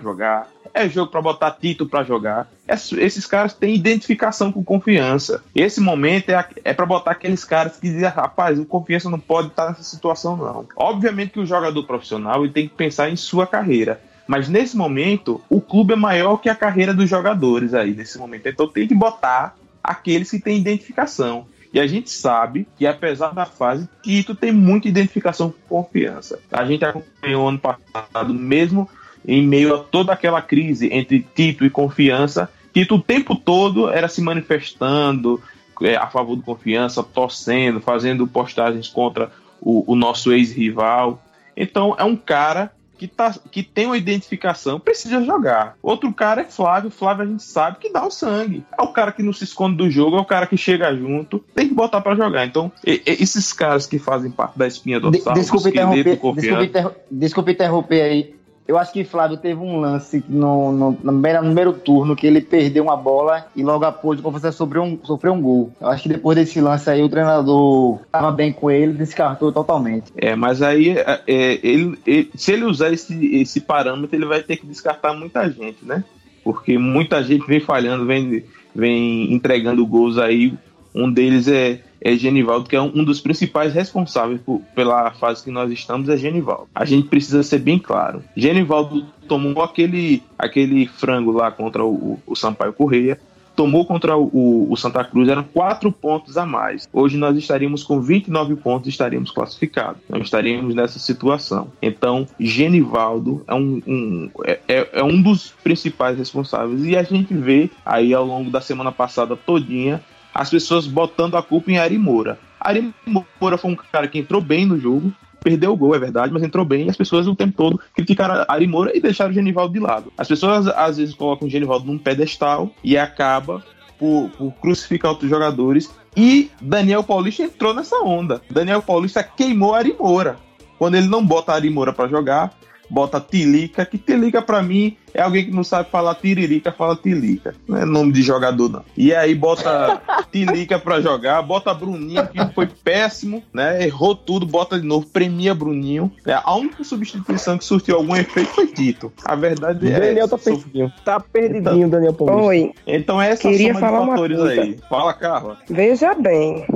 Speaker 8: jogar. É jogo para botar Tito para jogar. esses caras têm identificação com confiança. Esse momento é, é para botar aqueles caras que dizem, rapaz, o confiança não pode estar nessa situação, não. Obviamente que o jogador profissional ele tem que pensar em sua carreira. Mas nesse momento, o clube é maior que a carreira dos jogadores aí, nesse momento. Então tem que botar aqueles que têm identificação. E a gente sabe que, apesar da fase, Tito tem muita identificação com confiança. A gente acompanhou ano passado, mesmo em meio a toda aquela crise entre Tito e confiança, Tito o tempo todo era se manifestando é, a favor do confiança, torcendo, fazendo postagens contra o, o nosso ex-rival. Então é um cara que, tá, que tem uma identificação, precisa jogar. Outro cara é Flávio. Flávio a gente sabe que dá o sangue. É o cara que não se esconde do jogo, é o cara que chega junto, tem que botar para jogar. Então, e, e, esses caras que fazem parte da espinha dorsal,
Speaker 2: de, desculpa, interromper, desculpa, interromper, desculpa interromper aí. Eu acho que Flávio teve um lance no, no, no, primeiro turno que ele perdeu uma bola e logo após o Confiança sofreu um, sofreu um gol. Eu acho que depois desse lance aí o treinador estava bem com ele descartou totalmente.
Speaker 8: É, mas aí é, é, ele, ele, se ele usar esse, esse parâmetro, ele vai ter que descartar muita gente, né? Porque muita gente vem falhando, vem, vem entregando gols aí. Um deles é é Genivaldo, que é um dos principais responsáveis por, pela fase que nós estamos, é Genivaldo. A gente precisa ser bem claro. Genivaldo tomou aquele, aquele frango lá contra o, o Sampaio Correia, tomou contra o, o, Santa Cruz, eram quatro pontos a mais. Hoje nós estaríamos com 29 pontos e estaríamos classificados. Não estaríamos nessa situação. Então, Genivaldo é um, um é, é, é, um dos principais responsáveis. E a gente vê aí ao longo da semana passada todinha as pessoas botando a culpa em Ari Moura. Ari Moura foi um cara que entrou bem no jogo, perdeu o gol, é verdade, mas entrou bem e as pessoas o tempo todo criticaram Ari Moura e deixaram o Genivaldo de lado. As pessoas às vezes colocam o Genivaldo num pedestal e acaba por, por crucificar outros jogadores. E Daniel Paulista entrou nessa onda. Daniel Paulista queimou Ari Moura. Quando ele não bota Ari Moura para jogar, bota Tilica, que Tilica para mim é alguém que não sabe falar tiririca, fala Tilica. Não é nome de jogador, não. E aí bota Tilica pra jogar, bota Bruninho, que foi péssimo, né? Errou tudo, bota de novo, premia Bruninho. É, a única substituição que surtiu algum efeito foi Tito. A verdade
Speaker 4: é. Daniel tá perdidinho. Tá perdidinho, então, Daniel Paulista.
Speaker 3: Oi.
Speaker 8: Então essa
Speaker 3: Queria falar de fatores uma coisa.
Speaker 8: aí. Fala, Carla.
Speaker 3: Veja bem,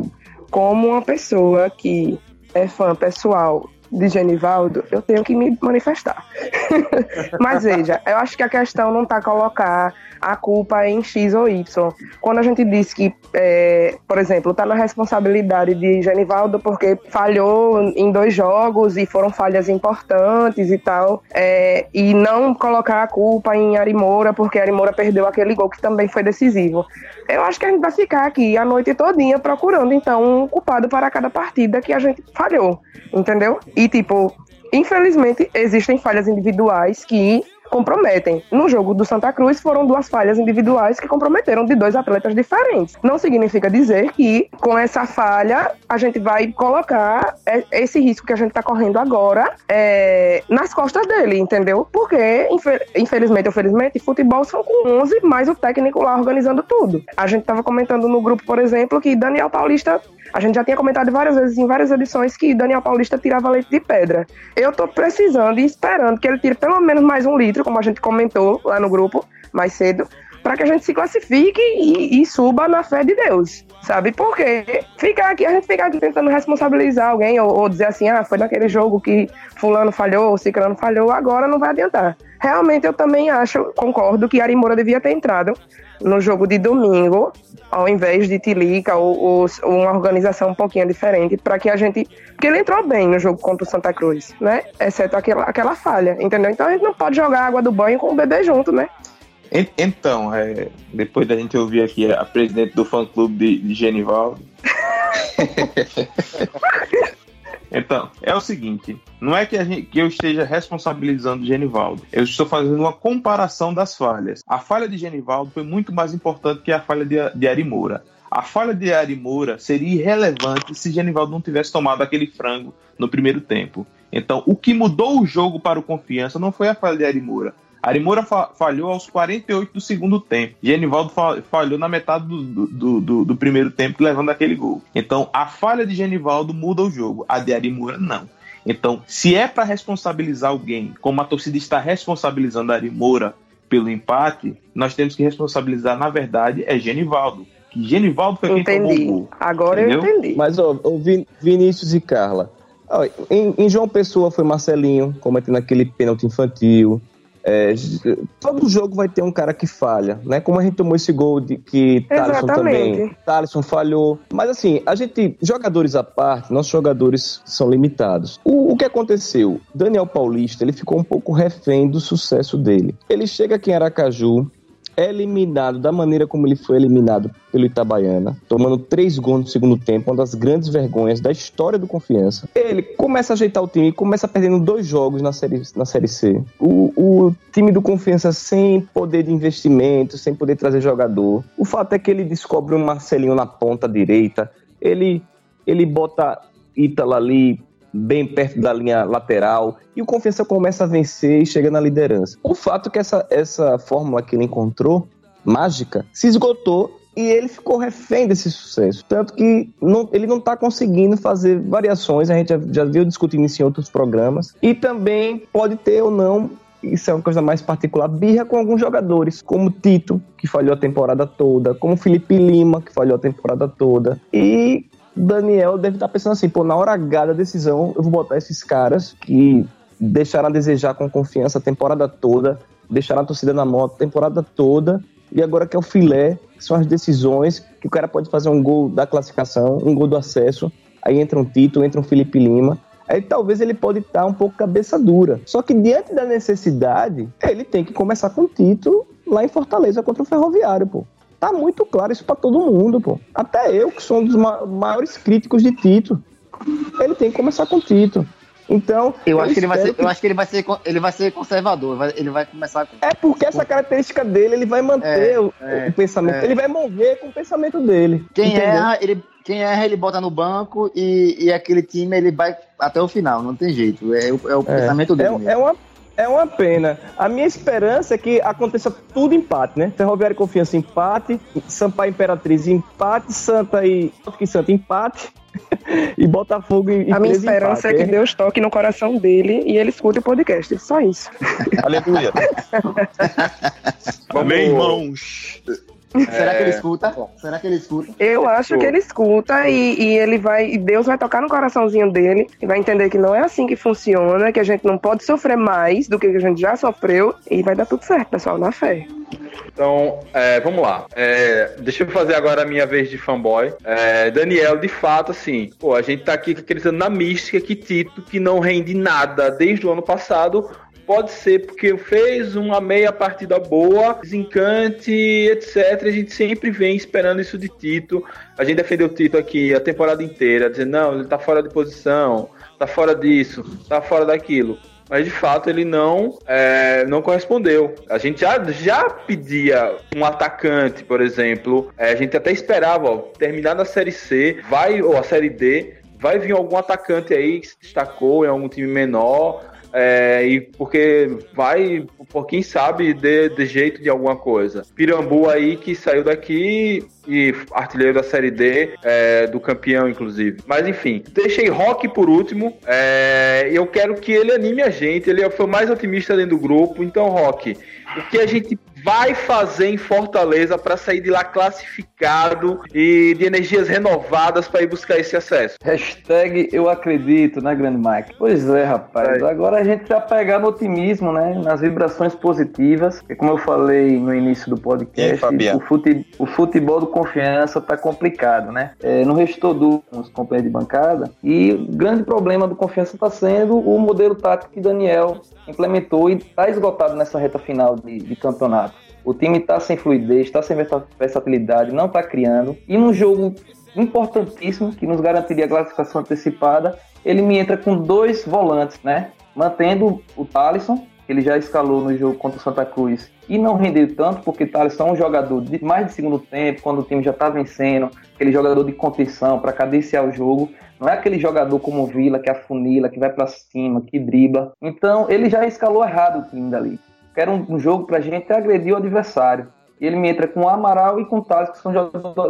Speaker 3: como uma pessoa que é fã pessoal de Genivaldo, eu tenho que me manifestar. Mas veja, eu acho que a questão não está colocar a culpa em X ou Y. Quando a gente diz que, é, por exemplo, está na responsabilidade de Genivaldo porque falhou em dois jogos e foram falhas importantes e tal, é, e não colocar a culpa em Arimoura porque Arimoura perdeu aquele gol que também foi decisivo. Eu acho que a gente vai ficar aqui a noite todinha procurando, então, um culpado para cada partida que a gente falhou, entendeu? E, tipo, infelizmente, existem falhas individuais que comprometem. No jogo do Santa Cruz foram duas falhas individuais que comprometeram de dois atletas diferentes. Não significa dizer que com essa falha a gente vai colocar é, esse risco que a gente está correndo agora é, nas costas dele, entendeu? Porque, infelizmente ou felizmente, futebol são com 11, mais o técnico lá organizando tudo. A gente estava comentando no grupo, por exemplo, que Daniel Paulista a gente já tinha comentado várias vezes em várias edições que Daniel Paulista tirava leite de pedra. Eu tô precisando e esperando que ele tire pelo menos mais um litro, como a gente comentou lá no grupo mais cedo, para que a gente se classifique e, e, suba na fé de Deus, sabe? Porque ficar aqui, a gente fica aqui tentando responsabilizar alguém ou, ou dizer assim, ah, foi naquele jogo que fulano falhou, ciclano falhou, agora não vai adiantar. Realmente eu também acho, concordo que Ari Moura devia ter entrado no jogo de domingo, ao invés de Tilica ou, ou, ou uma organização um pouquinho diferente, para que a gente. Porque ele entrou bem no jogo contra o Santa Cruz, né? Exceto aquela, aquela falha, entendeu? Então a gente não pode jogar água do banho com o bebê junto, né?
Speaker 8: Então, é, depois da gente ouvir aqui a presidente do fã-clube de, de Genivaldo. Então, é o seguinte: não é que, gente, que, eu esteja responsabilizando Genivaldo, eu estou fazendo uma comparação das falhas. A falha de Genivaldo foi muito mais importante que a falha de, de Ari Moura. A falha de Ari Moura seria irrelevante se Genivaldo não tivesse tomado aquele frango no primeiro tempo. Então, o que mudou o jogo para o Confiança não foi a falha de Ari Moura, Arimura fa falhou aos 48 do segundo tempo. Genivaldo fa falhou na metade do, do, do, do, primeiro tempo, levando aquele gol. Então, a falha de Genivaldo muda o jogo. A de Arimura, não. Então, se é para responsabilizar alguém, como a torcida está responsabilizando a Arimura pelo empate, nós temos que responsabilizar, na verdade, é Genivaldo. Que Genivaldo foi quem
Speaker 3: entendi.
Speaker 8: tomou o gol.
Speaker 3: Agora entendeu? eu entendi.
Speaker 4: Mas, ó, Vin Vinícius e Carla, em, em João Pessoa foi Marcelinho, cometendo aquele pênalti infantil. É, todo jogo vai ter um cara que falha, né? Como a gente tomou esse gol de que Thaleson também. Thaleson falhou. Mas assim, a gente, jogadores à parte, nossos jogadores são limitados. O, o que aconteceu? Daniel Paulista, ele ficou um pouco refém do sucesso dele. Ele chega aqui em Aracaju, eliminado da maneira como ele foi eliminado pelo Itabaiana, tomando três gols no segundo tempo, uma das grandes vergonhas da história do Confiança. Ele começa a ajeitar o time, começa perdendo dois jogos na Série, na série C. O, o time do Confiança sem poder de investimento, sem poder trazer jogador. O fato é que ele descobre um Marcelinho na ponta direita, ele, ele bota Ítala ali bem perto da linha lateral, e o Confiança começa a vencer e chega na liderança. O fato é que essa, essa fórmula que ele encontrou, mágica, se esgotou e ele ficou refém desse sucesso. Tanto que não, ele não está conseguindo fazer variações, a gente já, já viu discutindo isso em outros programas, e também pode ter ou não isso é uma coisa mais particular, birra com alguns jogadores, como Tito, que falhou a temporada toda, como Felipe Lima, que falhou a temporada toda, e Daniel deve estar pensando assim, pô, na hora H da decisão, eu vou botar esses caras que deixaram a desejar com confiança a temporada toda, deixaram a torcida na moto a temporada toda, e agora que é o filé, que são as decisões, que o cara pode fazer um gol da classificação, um gol do acesso, aí entra um Tito, entra um Felipe Lima, aí talvez ele pode estar um pouco cabeça dura. Só que diante da necessidade, ele tem que começar com o Tito lá em Fortaleza contra o Ferroviário, pô. Tá muito claro isso para todo mundo, pô. Até eu, que sou um dos maiores críticos de Tito. Ele tem que começar com Tito. Então,
Speaker 2: eu, eu acho que ele vai ser, que... eu acho que ele vai ser, ele vai ser conservador, ele vai começar com...
Speaker 4: É porque essa característica dele, ele vai manter é, o, é, o, pensamento, é. ele vai morrer com o pensamento dele.
Speaker 2: Quem entendeu? erra, ele quem erra, ele bota no banco e, e aquele time ele vai até o final, não tem jeito. É, o, é é. pensamento dele.
Speaker 4: É, é, uma, é uma pena. A minha esperança é que aconteça tudo empate, né? Ferroviária e Confiança empate, Sampaio Imperatriz empate, Santa e que Santa empate. e Botafogo e
Speaker 3: A minha esperança empate. é que Deus toque no coração dele e ele escute o podcast. Só isso.
Speaker 8: Aleluia. Amém, irmãos.
Speaker 2: Será que ele é. escuta? Será que ele escuta?
Speaker 3: Eu acho que ele escuta e, e, ele vai. E Deus vai tocar no coraçãozinho dele e vai entender que não é assim que funciona, que a gente não pode sofrer mais do que a gente já sofreu e vai dar tudo certo, pessoal, na fé.
Speaker 1: Então, é, vamos lá. É, deixa eu fazer agora a minha vez de fanboy. É, Daniel, de fato, assim, pô, a gente tá aqui acreditando na mística que Tito, que não rende nada desde o ano passado, pode ser porque fez uma meia partida boa, desencante, etc. A gente sempre vem esperando isso de Tito. A gente defendeu o Tito aqui a temporada inteira, dizendo, não, ele tá fora de posição, tá fora disso, tá fora daquilo. mas de fato ele não, é, não correspondeu. A gente já, já pedia um atacante, por exemplo, é, a gente até esperava, ó, terminar na Série C, vai, ou a Série D, vai vir algum atacante aí que se destacou em algum time menor, é, e porque vai, por quem sabe, de, de jeito de alguma coisa. Pirambu aí que saiu daqui e artilheiro da Série D, é, do campeão, inclusive. Mas enfim, deixei Rock por último. É, eu quero que ele anime a gente. Ele foi o mais otimista dentro do grupo. Então, Rock, o que a gente vai fazer em Fortaleza para sair de lá classificado e de energias renovadas para ir buscar esse acesso?
Speaker 7: Hashtag eu acredito, né, grande Mike? Pois é, rapaz. É. Agora a gente já pegar no otimismo, né? Nas vibrações positivas. E como eu falei no início do podcast, o, fute, o futebol do confiança tá complicado, né? É, não restou dúvidas companheiros de bancada. E o grande problema do confiança está sendo o modelo tático que Daniel implementou e está esgotado nessa reta final de, de campeonato. O time está sem fluidez, está sem versatilidade, não está criando. E num jogo importantíssimo, que nos garantiria a classificação antecipada, ele me entra com dois volantes, né? Mantendo o Thalisson, que ele já escalou no jogo contra o Santa Cruz, e não rendeu tanto, porque Thalisson é um jogador de mais de segundo tempo, quando o time já está vencendo, aquele jogador de contenção para cadenciar o jogo. Não é aquele jogador como o Vila, que afunila, que vai para cima, que dribla. Então, ele já escalou errado o time dali. Quero um, um jogo pra gente agredir o adversário. E ele me entra com o Amaral e com o Thales, que são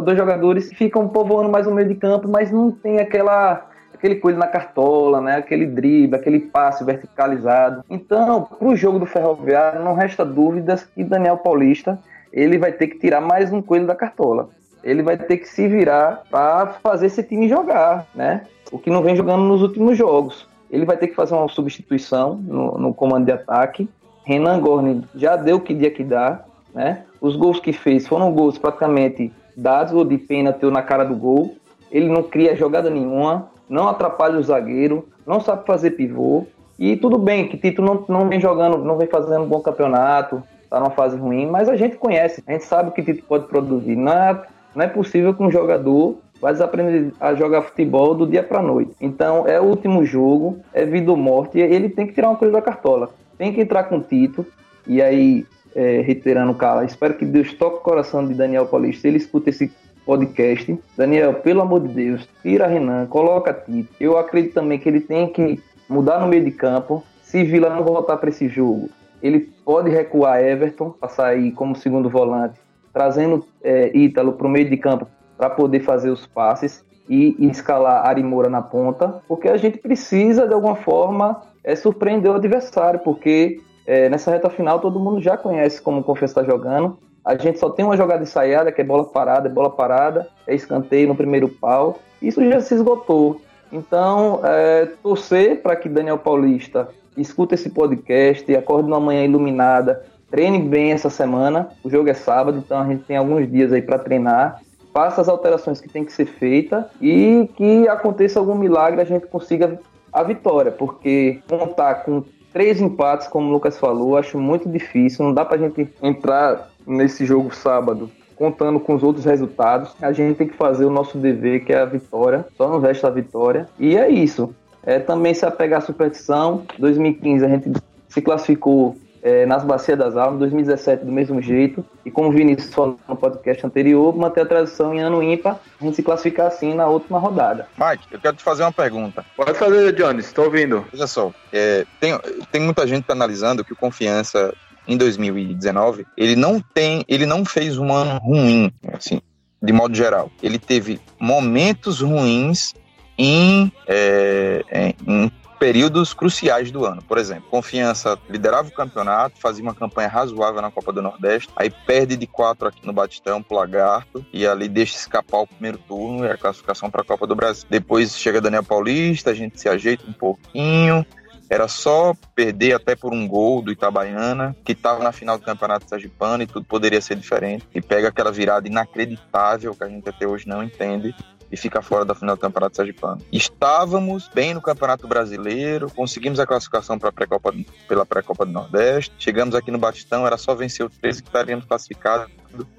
Speaker 7: dois jogadores que ficam povoando mais o meio de campo, mas não tem aquela aquele coisa na cartola, né? aquele drible, aquele passe verticalizado. Então, para o jogo do Ferroviário, não resta dúvidas que Daniel Paulista ele vai ter que tirar mais um coelho da cartola ele vai ter que se virar para fazer esse time jogar, né? O que não vem jogando nos últimos jogos. Ele vai ter que fazer uma substituição no, no comando de ataque. Renan Gorni já deu o que dia que dá, né? Os gols que fez foram gols praticamente dados ou de pênalti ou na cara do gol. Ele não cria jogada nenhuma, não atrapalha o zagueiro, não sabe fazer pivô. E tudo bem que Tito não, não vem jogando, não vem fazendo um bom campeonato, tá numa fase ruim, mas a gente conhece, a gente sabe o que Tito pode produzir. Não é não é possível que um jogador vai desaprender a jogar futebol do dia para noite. Então é o último jogo, é vida ou morte, ele tem que tirar uma coisa da cartola. Tem que entrar com o Tito, e aí, é, reiterando o cara, espero que Deus toque o coração de Daniel Paulista, ele escuta esse podcast. Daniel, pelo amor de Deus, tira Renan, coloca Tito. Eu acredito também que ele tem que mudar no meio de campo. Se Vila não voltar para esse jogo, ele pode recuar Everton, passar aí como segundo volante trazendo é, Ítalo para o meio de campo para poder fazer os passes e, e escalar Ari Moura na ponta, porque a gente precisa, de alguma forma, é, surpreender o adversário, porque é, nessa reta final todo mundo já conhece como o Confiança está jogando. A gente só tem uma jogada ensaiada, que é bola parada, é bola parada, é escanteio no primeiro pau. Isso já se esgotou. Então, é, torcer para que Daniel Paulista escute esse podcast, acorde numa manhã iluminada, Treine bem essa semana. O jogo é sábado, então a gente tem alguns dias aí para treinar. Faça as alterações que tem que ser feita e que aconteça algum milagre a gente consiga a vitória, porque contar com três empates, como o Lucas falou, acho muito difícil. Não dá para a gente entrar nesse jogo sábado contando com os outros resultados. A gente tem que fazer o nosso dever, que é a vitória. Só nos resta a vitória. E é isso. É também se apegar à superstição. 2015 a gente se classificou é, nas Bacias das Almas, 2017 do mesmo jeito, e como o Vinícius falou no podcast anterior, manter a tradição em ano ímpar, a gente se classificar assim na última rodada.
Speaker 5: Mike, eu quero te fazer uma pergunta.
Speaker 1: Pode fazer, Johnny, estou ouvindo.
Speaker 5: Veja só, é, tem, tem muita gente tá analisando que o Confiança em 2019, ele não tem, ele não fez um ano ruim, assim, de modo geral. Ele teve momentos ruins em, é, em períodos cruciais do ano. Por exemplo, Confiança liderava o campeonato, fazia uma campanha razoável na Copa do Nordeste, aí perde de quatro aqui no Batistão pro Lagarto e ali deixa escapar o primeiro turno e a classificação para a Copa do Brasil. Depois chega Daniel Paulista, a gente se ajeita um pouquinho, era só perder até por um gol do Itabaiana, que estava na final do Campeonato Sergipano e tudo poderia ser diferente. E pega aquela virada inacreditável que a gente até hoje não entende e fica fora da final do Campeonato Sergipano. Estávamos bem no Campeonato Brasileiro, conseguimos a classificação para pré -Copa, pela pré-Copa do Nordeste, chegamos aqui no Batistão, era só vencer o 13 que estaríamos classificados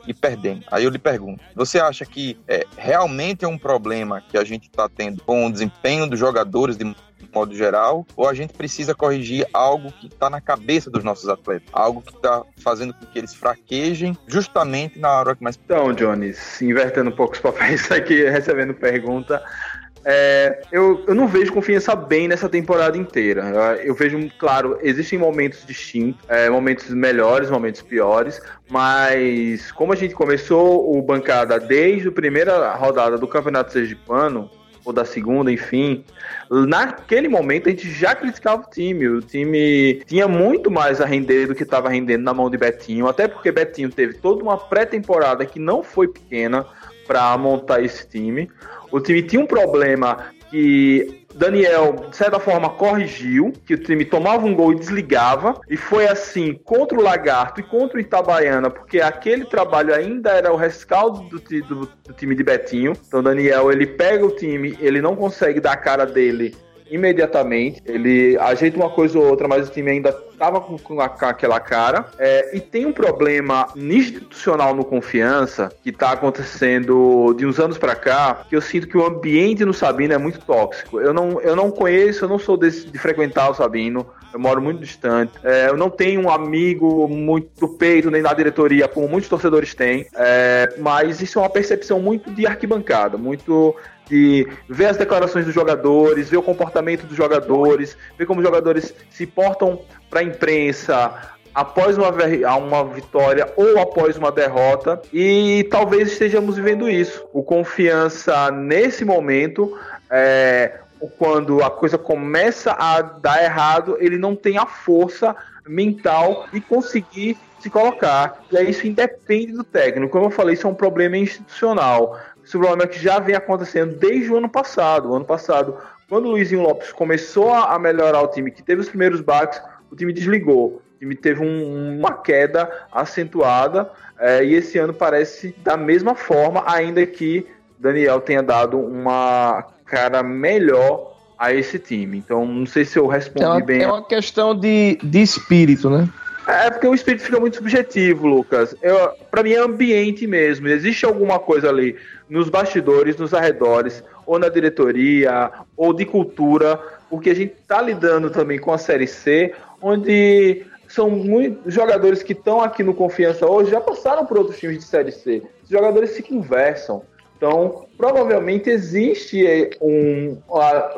Speaker 5: e perdendo. Aí eu lhe pergunto, você acha que é, realmente é um problema que a gente está tendo com o desempenho dos jogadores de modo geral, ou a gente precisa corrigir algo que está na cabeça dos nossos atletas, algo que está fazendo com que eles fraquejem justamente na hora que mais.
Speaker 1: Então, Jones, invertendo um pouco os papéis aqui, recebendo pergunta. É, eu, eu não vejo confiança bem nessa temporada inteira. Eu, eu vejo, claro, existem momentos distintos, é, momentos melhores, momentos piores, mas como a gente começou o bancada desde a primeira rodada do Campeonato Sergipano, ou da segunda, enfim, naquele momento a gente já criticava o time. O time tinha muito mais a render do que estava rendendo na mão de Betinho, até porque Betinho teve toda uma pré-temporada que não foi pequena para montar esse time. O time tinha um problema que Daniel, de certa forma, corrigiu, que o time tomava um gol e desligava, e foi assim contra o Lagarto e contra o Itabaiana, porque aquele trabalho ainda era o rescaldo do, do, do time de Betinho. Então, Daniel, ele pega o time, ele não consegue dar a cara dele imediatamente. Ele ajeita uma coisa ou outra, mas o time ainda estava com, com, aquela cara. É, e tem um problema institucional no Confiança que está acontecendo de uns anos para cá, que eu sinto que o ambiente no Sabino é muito tóxico. Eu não, eu não conheço, eu não sou desse, de frequentar o Sabino. Eu moro muito distante. É, eu não tenho um amigo muito do peito, nem da diretoria, como muitos torcedores têm. É, mas isso é uma percepção muito de arquibancada, muito de ver as declarações dos jogadores, ver o comportamento dos jogadores, ver como os jogadores se portam para a imprensa após uma, uma vitória ou após uma derrota e talvez estejamos vivendo isso. O confiança nesse momento é, quando a coisa começa a dar errado, ele não tem a força mental de conseguir se colocar. E aí isso independe do técnico. Como eu falei, isso é um problema institucional. Esse problema que já vem acontecendo desde o ano passado. O ano passado, quando o Luizinho Lopes começou a melhorar o time, que teve os primeiros baques, o time desligou. O time teve um, uma queda acentuada. É, e esse ano parece da mesma forma, ainda que Daniel tenha dado uma cara melhor a esse time. Então, não sei se eu respondi
Speaker 4: é uma,
Speaker 1: bem.
Speaker 4: É uma questão de, de espírito, né?
Speaker 1: É porque o espírito fica muito subjetivo, Lucas. Para mim é ambiente mesmo. Existe alguma coisa ali nos bastidores, nos arredores, ou na diretoria, ou de cultura, porque a gente está lidando também com a Série C, onde são muitos jogadores que estão aqui no Confiança hoje já passaram por outros times de Série C. Os jogadores se conversam. Então, provavelmente existe um,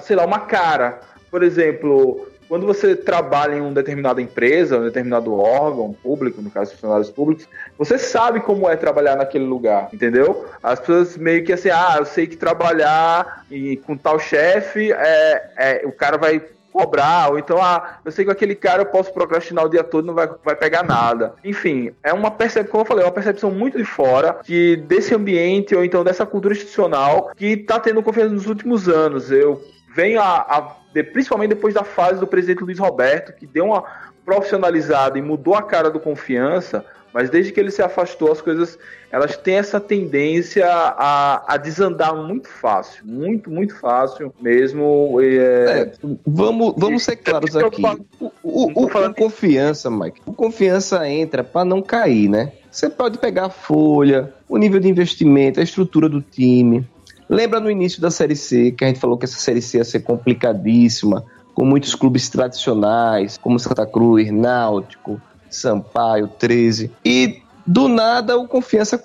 Speaker 1: sei lá, uma cara. Por exemplo, quando você trabalha em uma determinada empresa, um determinado órgão público, no caso funcionários públicos, você sabe como é trabalhar naquele lugar, entendeu? As pessoas meio que assim, ah, eu sei que trabalhar e, com tal chefe, é, é, o cara vai cobrar, ou então, ah, eu sei que aquele cara eu posso procrastinar o dia todo não vai, vai pegar nada. Enfim, é uma percepção, como eu falei, é uma percepção muito de fora que desse ambiente, ou então dessa cultura institucional que tá tendo confiança nos últimos anos. Eu venho a, a de, principalmente depois da fase do presidente Luiz Roberto, que deu uma profissionalizada e mudou a cara do confiança, mas desde que ele se afastou, as coisas elas têm essa tendência a, a desandar muito fácil, muito, muito fácil mesmo.
Speaker 4: É... É, vamos, vamos ser claros aqui. O, o, o, o confiança, Mike, o confiança entra para não cair, né? Você pode pegar a folha, o nível de investimento, a estrutura do time, Lembra no início da Série C, que a gente falou que essa Série C ia ser complicadíssima, com muitos clubes tradicionais, como Santa Cruz, Náutico, Sampaio, 13. E do nada o Confiança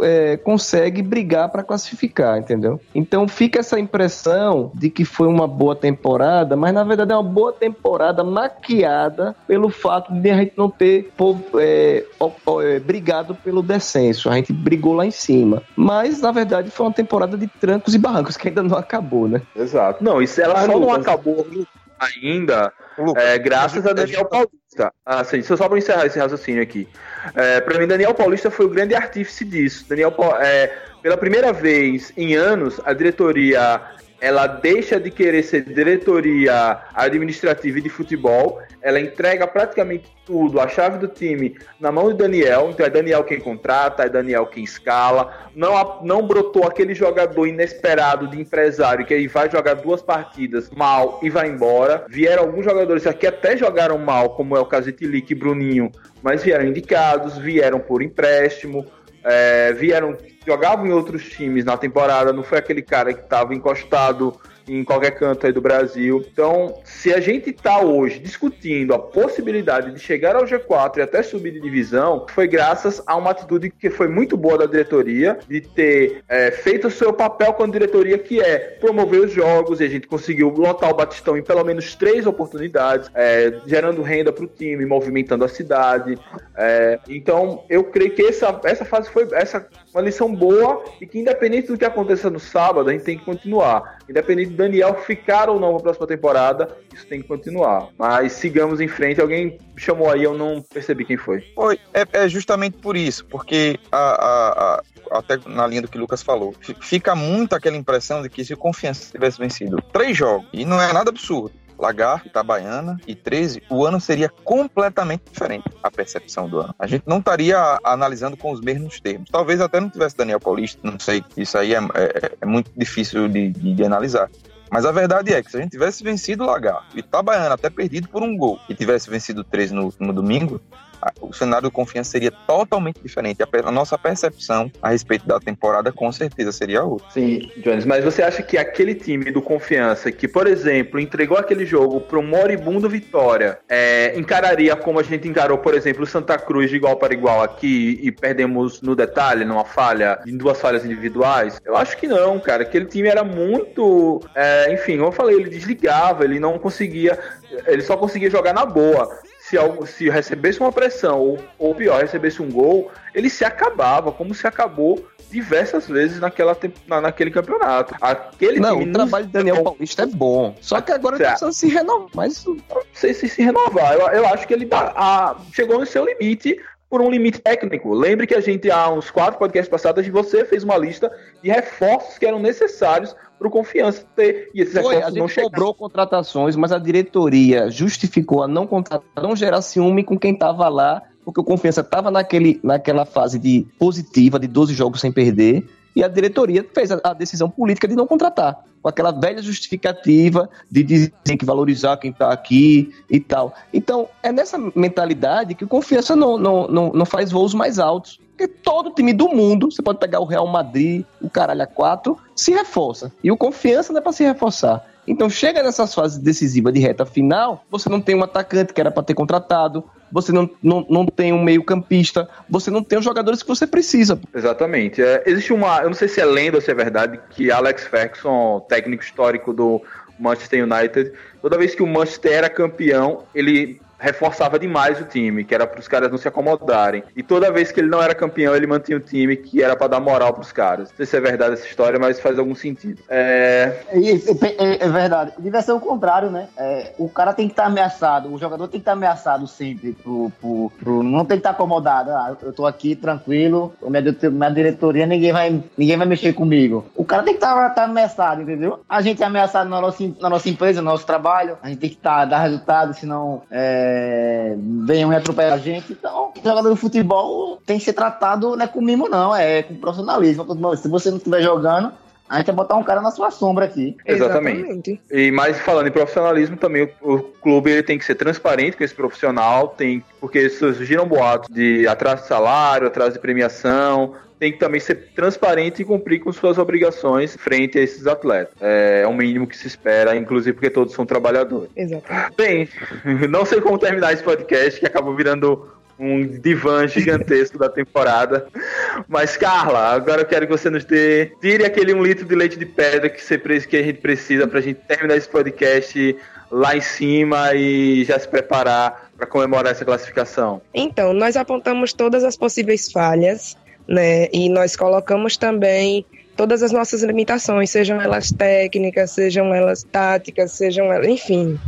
Speaker 4: é, consegue brigar para classificar, entendeu? Então fica essa impressão de que foi uma boa temporada, mas na verdade é uma boa temporada maquiada pelo fato de a gente não ter é, é, brigado pelo descenso. A gente brigou lá em cima. Mas na verdade foi uma temporada de trancos e barrancos que ainda não acabou, né?
Speaker 1: Exato. Não, isso ela só não acabou ainda Lucas, é, graças a Daniel Paulista. Ah, sim, só para encerrar esse raciocínio aqui. É, para mim, Daniel Paulista foi o grande artífice disso. Daniel, é, pela primeira vez em anos, a diretoria ela deixa de querer ser diretoria administrativa e de futebol, ela entrega praticamente tudo, a chave do time, na mão de Daniel, então é Daniel quem contrata, é Daniel quem escala, não, não brotou aquele jogador inesperado de empresário que aí vai jogar duas partidas mal e vai embora, vieram alguns jogadores aqui até jogaram mal, como é o caso de Tilique e Bruninho, mas vieram indicados, vieram por empréstimo, é, vieram, jogavam em outros times na temporada, não foi aquele cara que estava encostado em qualquer canto aí do Brasil. Então, se a gente está hoje discutindo a possibilidade de chegar ao G4 e até subir de divisão, foi graças a uma atitude que foi muito boa da diretoria, de ter é, feito o seu papel com a diretoria, que é promover os jogos, e a gente conseguiu lotar o Batistão em pelo menos três oportunidades, é, gerando renda para o time, movimentando a cidade. É, então, eu creio que essa, essa fase foi essa uma lição boa e que, independente do que aconteça no sábado, a gente tem que continuar. Independente de Daniel ficar ou não na próxima temporada, isso tem que continuar. Mas sigamos em frente. Alguém chamou aí, eu não percebi quem foi.
Speaker 5: Foi, é, é justamente por isso, porque a, a, a até na linha do que o Lucas falou, fica muito aquela impressão de que se o Confiança tivesse vencido três jogos, e não é nada absurdo, Lagar, Itabaiana e 13, o ano seria completamente diferente, a percepção do ano. A gente não estaria analisando com os mesmos termos. Talvez até não tivesse Daniel Paulista, não sei, isso aí é, é, é muito difícil de, de, de analisar. Mas a verdade é que se a gente tivesse vencido o Lagar, Itabaiana até perdido por um gol, e tivesse vencido 13 no, no domingo, o cenário do confiança seria totalmente diferente. A, nossa percepção a respeito da temporada com certeza seria outra.
Speaker 1: Sim, Jones, mas você acha que aquele time do confiança que, por exemplo, entregou aquele jogo para o moribundo Vitória, é, encararia como a gente encarou, por exemplo, o Santa Cruz de igual para igual aqui e perdemos no detalhe, numa falha, em duas falhas individuais? Eu acho que não, cara. Aquele time era muito. É, enfim, como eu falei, ele desligava, ele não conseguia. Ele só conseguia jogar na boa se, se recebesse uma pressão, ou, ou pior, recebesse um gol, ele se acabava, como se acabou diversas vezes naquela, na, naquele campeonato. Aquele
Speaker 4: não, o trabalho de Daniel Paulista é bom. Só que agora ele precisa se renovar. Mas
Speaker 1: não sei se se renovar. Eu, eu acho que ele tá, a, chegou no seu limite por um limite técnico. Lembre que a gente, há uns quatro podcasts passados, você fez uma lista de reforços que eram necessários para o Confiança ter. E esses
Speaker 4: Foi, a gente não cobrou contratações, mas a diretoria justificou a não contratar, não gerar ciúme com quem estava lá, porque o Confiança estava naquele, naquela fase de positiva, de 12 jogos sem perder, e a diretoria fez a, a decisão política de não contratar com aquela velha justificativa de dizer que valorizar quem está aqui e tal. Então, é nessa mentalidade que o Confiança não, não, não, não faz voos mais altos. Porque todo time do mundo, você pode pegar o Real Madrid, o caralho a quatro, se reforça. E o confiança não é para se reforçar. Então chega nessas fases decisivas de reta final, você não tem um atacante que era para ter contratado, você não, não, não tem um meio campista, você não tem os jogadores que você precisa.
Speaker 1: Exatamente. É, existe uma, eu não sei se é lenda ou se é verdade, que Alex Ferguson, técnico histórico do Manchester United, toda vez que o Manchester era campeão, ele reforçava demais o time, que era para os caras não se acomodarem. E toda vez que ele não era campeão, ele mantinha o time que era para dar moral para os caras. Não sei se é verdade essa história, mas faz algum sentido.
Speaker 2: É, é, é, é verdade. Devia ser o contrário, né? É, o cara tem que estar tá ameaçado, o jogador tem que estar tá ameaçado sempre, pro, pro, pro, não tem que estar tá acomodado. Ah, eu tô aqui tranquilo, minha, minha diretoria, ninguém vai, ninguém vai mexer comigo. O cara tem que estar tá, ameaçado, entendeu? A gente é ameaçado na nossa, na nossa empresa, no nosso trabalho, a gente tem que estar, dar resultado, senão. É, é, venham atropelem a gente. Então, jogador de futebol tem que ser tratado não é com mimo, não, é com profissionalismo. Se você não estiver jogando, a gente vai botar um cara na sua sombra aqui.
Speaker 1: Exatamente. Exatamente. E mais falando em profissionalismo, também o, o clube ele tem que ser transparente com esse profissional, tem porque surgiram boatos de atraso de salário, atraso de premiação, tem que também ser transparente e cumprir com suas obrigações frente a esses atletas. É, é o mínimo que se espera, inclusive porque todos são trabalhadores.
Speaker 3: Exato.
Speaker 1: Bem, não sei como terminar esse podcast, que acabou virando um divã gigantesco da temporada. Mas, Carla, agora eu quero que você nos dê. Tire aquele um litro de leite de pedra que, você, que a gente precisa para a gente terminar esse podcast lá em cima e já se preparar para comemorar essa classificação.
Speaker 3: Então, nós apontamos todas as possíveis falhas né? E nós colocamos também todas as nossas limitações, sejam elas técnicas, sejam elas táticas, sejam elas, enfim,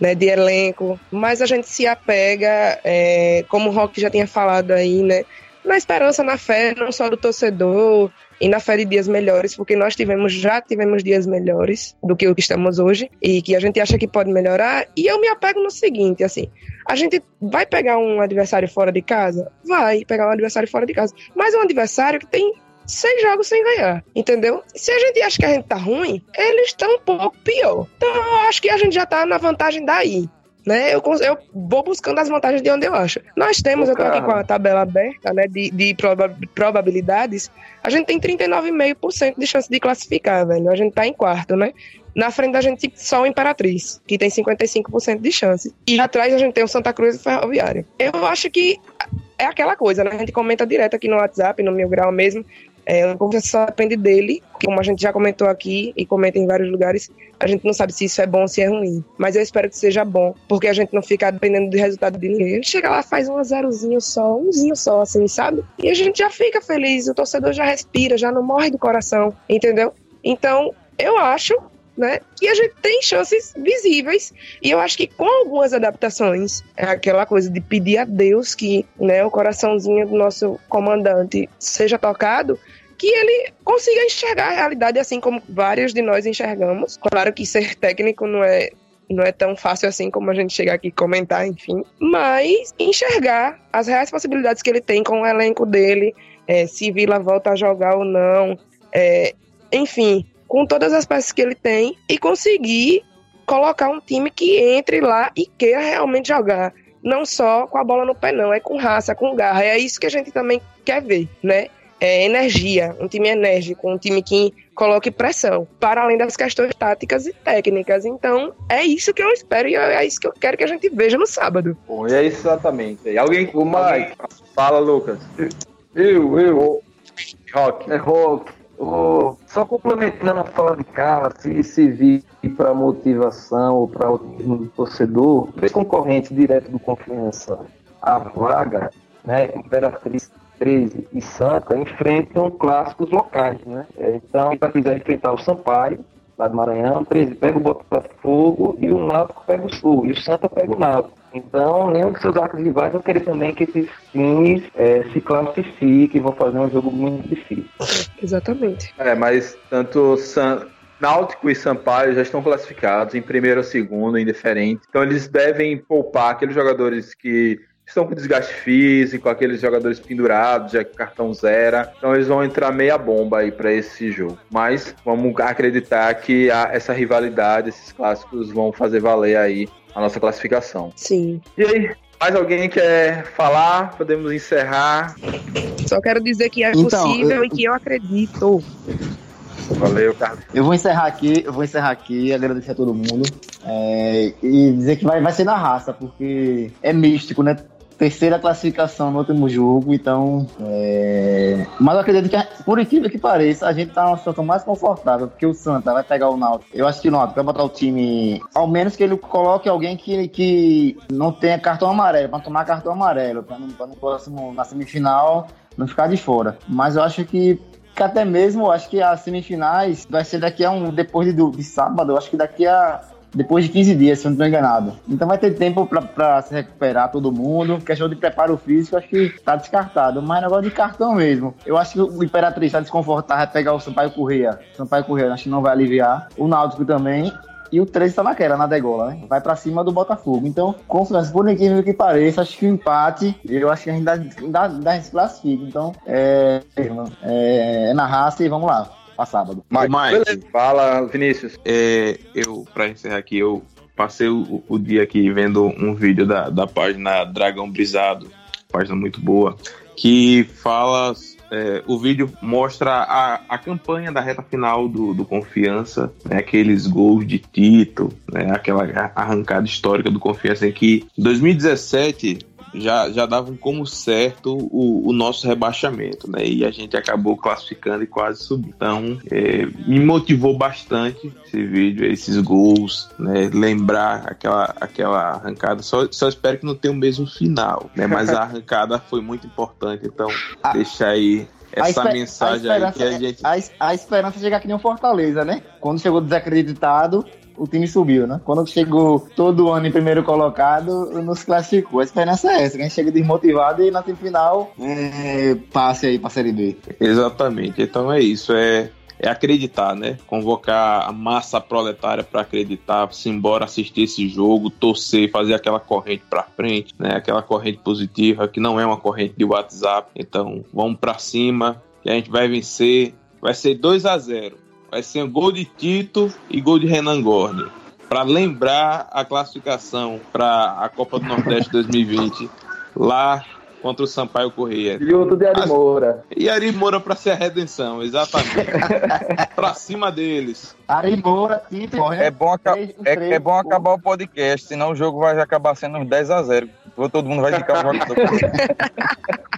Speaker 3: né, de elenco. Mas a gente se apega, é, como o Rock já tinha falado aí, né, na esperança, na fé, não só do torcedor e na fé de dias melhores, porque nós tivemos já tivemos dias melhores do que o que estamos hoje e que a gente acha que pode melhorar. E eu me apego no seguinte, assim, a gente vai pegar um adversário fora de casa? Vai pegar um adversário fora de casa. Mas um adversário que tem seis jogos sem ganhar, entendeu? Se a gente acha que a gente tá ruim, eles estão um pouco pior. Então eu acho que a gente já tá na vantagem daí. né? Eu, eu vou buscando as vantagens de onde eu acho. Nós temos, eu tô aqui com a tabela aberta, né, de, de proba- probabilidades, a gente tem 39,5% de chance de classificar, velho. A gente tá em quarto, né? Na frente da gente só o Imperatriz, que tem 55% de chance. E atrás a gente tem o Santa Cruz e o Ferroviário. Eu acho que é aquela coisa, né? A gente comenta direto aqui no WhatsApp, no Mil Grau mesmo. É, o confiança só depende dele, como a gente já comentou aqui e comenta em vários lugares, a gente não sabe se isso é bom ou se é ruim. Mas eu espero que seja bom, porque a gente não fica dependendo do resultado de ninguém. A gente chega lá, faz um zerozinho só, umzinho só, assim, sabe? E a gente já fica feliz, o torcedor já respira, já não morre do coração, entendeu? Então, eu acho né? Que a gente tem chances visíveis. E eu acho que com algumas adaptações, é aquela coisa de pedir a Deus que né, o coraçãozinho do nosso comandante seja tocado, que ele consiga enxergar a realidade assim como vários de nós enxergamos. Claro que ser técnico não é não é tão fácil assim como a gente chegar aqui e comentar, enfim. Mas enxergar as reais possibilidades que ele tem com o elenco dele, é, se Vila volta a jogar ou não, é, enfim, com todas as peças que ele tem e conseguir colocar um time que entre lá e queira realmente jogar. Não só com a bola no pé, não, é com raça, com garra. É isso que a gente também quer ver, né? É energia, um time enérgico, um time que coloque pressão, para além das questões táticas e técnicas. Então, é isso que eu espero e é isso que eu quero que a gente veja no sábado.
Speaker 1: Bom, é exatamente. E alguém.
Speaker 7: O Mike.
Speaker 1: Fala, Lucas.
Speaker 7: Eu, eu.
Speaker 1: Rock.
Speaker 7: É rock. Ô, só complementando a fala de cara, se servir para motivação ou para o do torcedor, três concorrentes direto do Confiança, a vaga, né, Imperatriz 13 e Santa, enfrentam clássicos locais, né? É, Então, para quiser enfrentar o Sampaio, lá do Maranhão, 13 pega o Botafogo e o Náutico pega o Sul, e o Santa pega o Náutico. Então, nenhum dos seus arcos rivais vão querer também que esses times eh, se classifiquem, vão fazer um jogo muito difícil.
Speaker 3: Exatamente.
Speaker 1: É, mas tanto San... Náutico e Sampaio já estão classificados em primeiro ou segundo, indiferente. Então eles devem poupar aqueles jogadores que estão com desgaste físico, aqueles jogadores pendurados, já que o cartão zera. Então eles vão entrar meia bomba aí para esse jogo. Mas vamos acreditar que a- essa rivalidade, esses clássicos vão fazer valer aí a nossa classificação.
Speaker 3: Sim.
Speaker 1: E aí, mais alguém quer falar? Podemos encerrar.
Speaker 3: Só quero dizer que é
Speaker 2: Então,
Speaker 3: possível
Speaker 2: eu-
Speaker 3: e que eu acredito.
Speaker 1: Valeu, Carlos.
Speaker 2: Eu vou encerrar aqui, eu vou encerrar aqui, agradecer a todo mundo. é, e dizer que vai, vai ser na raça, porque é místico, né? Terceira classificação no último jogo, então. é, Mas eu acredito que, por incrível que pareça, a gente tá numa situação mais confortável, porque o Santa vai pegar o Náutico. Eu acho que o Náutico vai botar o time. Ao menos que ele coloque alguém que, que não tenha cartão amarelo, pra tomar cartão amarelo, pra, não, pra no próximo, na semifinal, não ficar de fora. Mas eu acho que que até mesmo acho que as semifinais vai ser daqui a um. Depois de, de sábado, acho que daqui a. Depois de 15 dias, se eu não estou enganado. Então vai ter tempo pra se recuperar todo mundo. Questão de preparo físico, acho que tá descartado. Mas negócio de cartão mesmo. Eu acho que o Imperatriz tá desconfortável, vai pegar o Sampaio Correia. Sampaio Correia, acho que não vai aliviar. O Náutico também. E o 13 tá naquela, na degola, né? Vai pra cima do Botafogo. Então, confiança, por incrível que pareça, acho que o empate, eu acho que a gente dá, dá, dá se classifica. Então, é, é, é na raça e vamos lá, pra sábado.
Speaker 8: Mike.
Speaker 1: Fala, Vinícius.
Speaker 8: É, eu, pra encerrar aqui, eu passei o, o dia aqui vendo um vídeo da, da página Dragão Brisado, página muito boa, que fala. é, o vídeo mostra a, a campanha da reta final do, do Confiança, né, aqueles gols de Tito, né, aquela arrancada histórica do Confiança em que 2017 já, já davam como certo o, o nosso rebaixamento, né? E a gente acabou classificando e quase subindo. Então, é, me motivou bastante esse vídeo, esses gols, né? Lembrar aquela, aquela arrancada. Só, só espero que não tenha o mesmo final, né? Mas a arrancada foi muito importante. Então,
Speaker 2: Ah.
Speaker 8: deixa aí essa mensagem aí que a gente.
Speaker 2: a, a esperança chegar que nem o Fortaleza, né? Quando chegou desacreditado, o time subiu, né? Quando chegou todo ano em primeiro colocado, nos classificou. A esperança é essa, que a gente chega desmotivado e na semifinal é, passe aí pra Série B.
Speaker 8: Exatamente. Então é isso. É, é acreditar, né? Convocar a massa proletária para acreditar, se embora assistir esse jogo, torcer, fazer aquela corrente para frente, né? Aquela corrente positiva que não é uma corrente de WhatsApp. Então vamos para cima e a gente vai vencer. Vai ser 2 a 0. Vai ser um gol de Tito e gol de Renan Gorni. para lembrar a classificação para a Copa do Nordeste 2020 lá contra o Sampaio Correia.
Speaker 7: E outro de Ari Moura.
Speaker 8: E Ari Moura para ser a redenção, exatamente. para cima deles.
Speaker 2: Ari Moura, corre,
Speaker 5: É bom,
Speaker 2: Três-
Speaker 5: é,
Speaker 2: três-
Speaker 5: é bom acabar o podcast, senão o jogo vai acabar sendo uns 10 a 0 Todo mundo vai ficar o jogador.
Speaker 6: O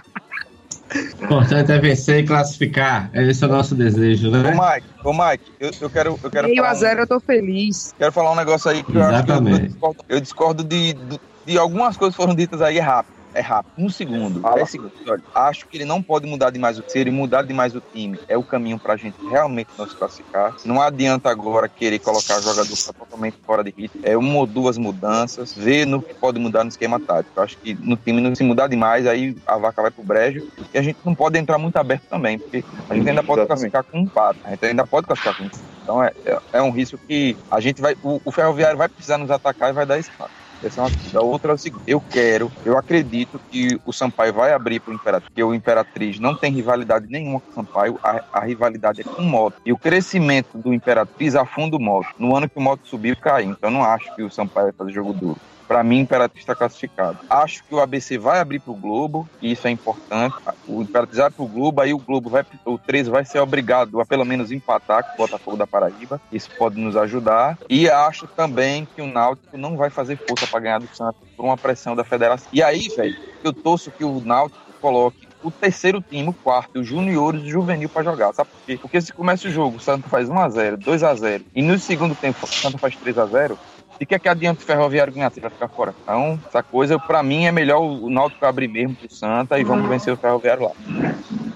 Speaker 6: importante é vencer e classificar. Esse é o nosso desejo,
Speaker 5: Ô,
Speaker 6: né?
Speaker 5: Mike, ô, Mike, eu, eu quero, eu quero
Speaker 3: Meio
Speaker 5: falar
Speaker 3: a
Speaker 5: um-
Speaker 3: zero eu tô feliz.
Speaker 5: Quero falar um negócio aí que eu acho que eu, eu
Speaker 6: Exatamente.
Speaker 5: discordo, eu discordo de, de, de algumas coisas que foram ditas aí rápido. É rápido, um segundo. Segundo. Olha, acho que ele não pode mudar demais o ser e mudar demais o time. É o caminho pra gente realmente não se classificar. Não adianta agora querer colocar jogador totalmente fora de ritmo. É uma ou duas mudanças, ver no que pode mudar no esquema tático. Acho que no time não se mudar demais, aí a vaca vai pro brejo. E a gente não pode entrar muito aberto também, porque a gente ainda pode
Speaker 1: Exatamente.
Speaker 5: classificar com um empate. A gente ainda pode classificar com um empate. Então é, é, é um risco que a gente vai. O, o Ferroviário vai precisar nos atacar e vai dar espaço. Essa é coisa. A outra é o seguinte: eu quero, eu acredito que o Sampaio vai abrir para o Imperatriz, porque o Imperatriz não tem rivalidade nenhuma com o Sampaio, a, a rivalidade é com o Moto. E o crescimento do Imperatriz afunda o Moto. No ano que o Moto subiu, caiu. Então eu não acho que o Sampaio vai fazer jogo duro. Para mim, o Imperatriz está classificado. Acho que o ABC vai abrir para o Globo, e isso é importante. O Imperatriz vai para o Globo, aí o Globo vai, o 13 vai ser obrigado a pelo menos empatar com o Botafogo da Paraíba. Isso pode nos ajudar. E acho também que o Náutico não vai fazer força para ganhar do Santos por uma pressão da federação. E aí, velho, eu torço que o Náutico coloque o terceiro time, o quarto, os juniores e o juvenil para jogar. Sabe por quê? Porque se começa o jogo, o Santos faz 1x0, 2x0, e no segundo tempo o Santos faz 3x0, e que é que adianta o Ferroviário ganhar? Vai ficar fora. Então, essa coisa, pra mim, é melhor o Náutico abrir mesmo pro Santa e vamos vencer o Ferroviário lá.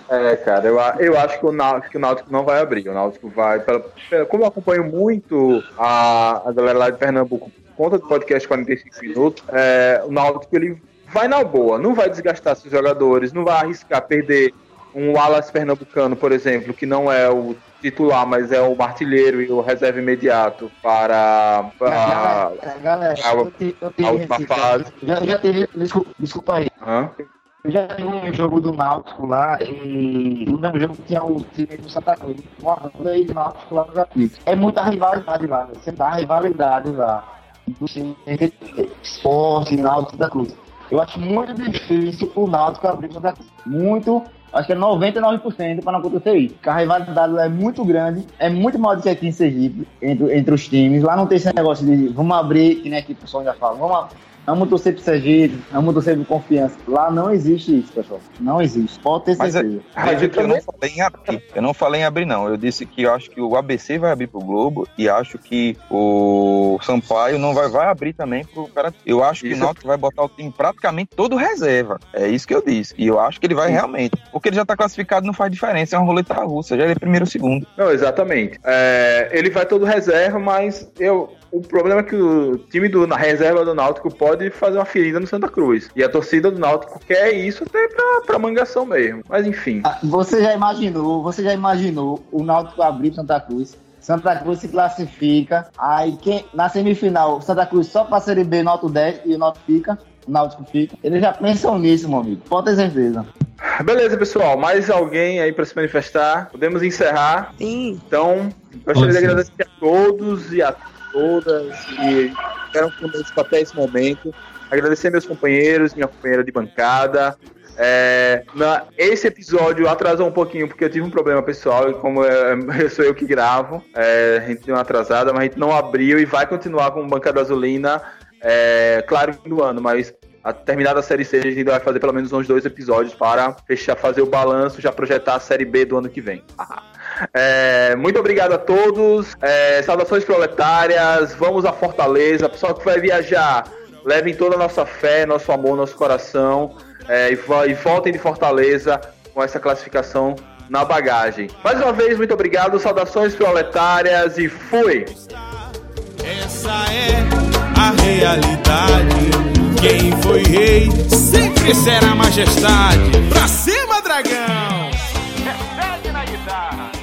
Speaker 1: É, cara, eu, eu acho que o, Náutico, que o Náutico não vai abrir. O Náutico vai. pela- pela- como eu acompanho muito a, a galera lá de Pernambuco por conta do podcast 45 minutos, é, o Náutico ele vai na boa, não vai desgastar seus jogadores, não vai arriscar perder um Wallace Pernambucano, por exemplo, que não é o titular, mas é o artilheiro e o reserva imediato para. para
Speaker 2: Galera, galera,
Speaker 1: a-
Speaker 2: eu te- eu tive
Speaker 1: a última fase.
Speaker 2: Já, já teve, desculpa, desculpa aí.
Speaker 1: Hã?
Speaker 2: Eu já vi um jogo do Náutico lá e no mesmo jogo tinha o time do Santa Cruz. Uma banda e Náutico lá nos aflitos. É muita rivalidade lá, você dá rivalidade lá. Esporte, Náutico Santa Cruz. Eu acho muito difícil o Náutico abrir o Santa Cruz. Muito, acho que é 99% para não acontecer isso. A rivalidade é muito grande, é muito maior do que aqui em Sergipe, entre, entre os times. Lá não tem esse negócio de vamos abrir, que nem aqui o pessoal já fala, vamos ab- Vamos torcer pro Sergipe, vamos torcer pro confiança. Lá não existe isso, pessoal. Não existe. Pode ter
Speaker 5: Mas é-
Speaker 2: certeza.
Speaker 5: Veja que eu não falei em abrir. Eu não falei em abrir, não. Eu disse que eu acho que o ABC vai abrir pro Globo e acho que o Sampaio não vai, vai abrir também pro cara. Eu acho que
Speaker 1: Isso.
Speaker 5: o Náutico vai botar o time praticamente todo reserva. É isso que eu disse. E eu acho que ele vai realmente. Porque ele já tá classificado, não faz diferença. É uma roleta russa. Já ele é primeiro ou segundo.
Speaker 1: Não, exatamente. É, ele vai todo reserva, mas eu, o problema é que o time do, na reserva do Náutico pode fazer uma ferida no Santa Cruz. E a torcida do Náutico quer isso até pra, pra mangação mesmo. Mas enfim.
Speaker 2: Ah, Você já imaginou, você já imaginou o Náutico abrir pro Santa Cruz? Santa Cruz se classifica, aí quem, na semifinal, Santa Cruz só pra Série B, Náutico 10 e o Náutico fica, o Náutico fica. Eles já pensam nisso, meu amigo. Pode ter certeza.
Speaker 1: Beleza, pessoal. Mais alguém aí pra se manifestar? Podemos encerrar.
Speaker 3: Sim.
Speaker 1: Então, gostaria de agradecer a todos e a todas que estiveram conosco até esse momento. Agradecer meus companheiros, minha companheira de bancada. É, na- esse episódio atrasou um pouquinho porque eu tive um problema pessoal e como é, sou eu que gravo, é, a gente deu uma atrasada, mas a gente não abriu e vai continuar com Bancada Azulina, é, claro, no ano, mas a terminada a série C a gente vai fazer pelo menos uns dois episódios para fechar, fazer o balanço, já projetar a série B do ano que vem. É, muito obrigado a todos. É, saudações proletárias. Vamos a Fortaleza. Pessoal que vai viajar, levem toda a nossa fé, nosso amor, nosso coração é, e, e voltem de Fortaleza com essa classificação na bagagem. Mais uma vez, muito obrigado. Saudações proletárias e fui!
Speaker 9: Essa é a realidade. Quem foi rei sempre será majestade. Pra cima, dragão! Recebe na guitarra.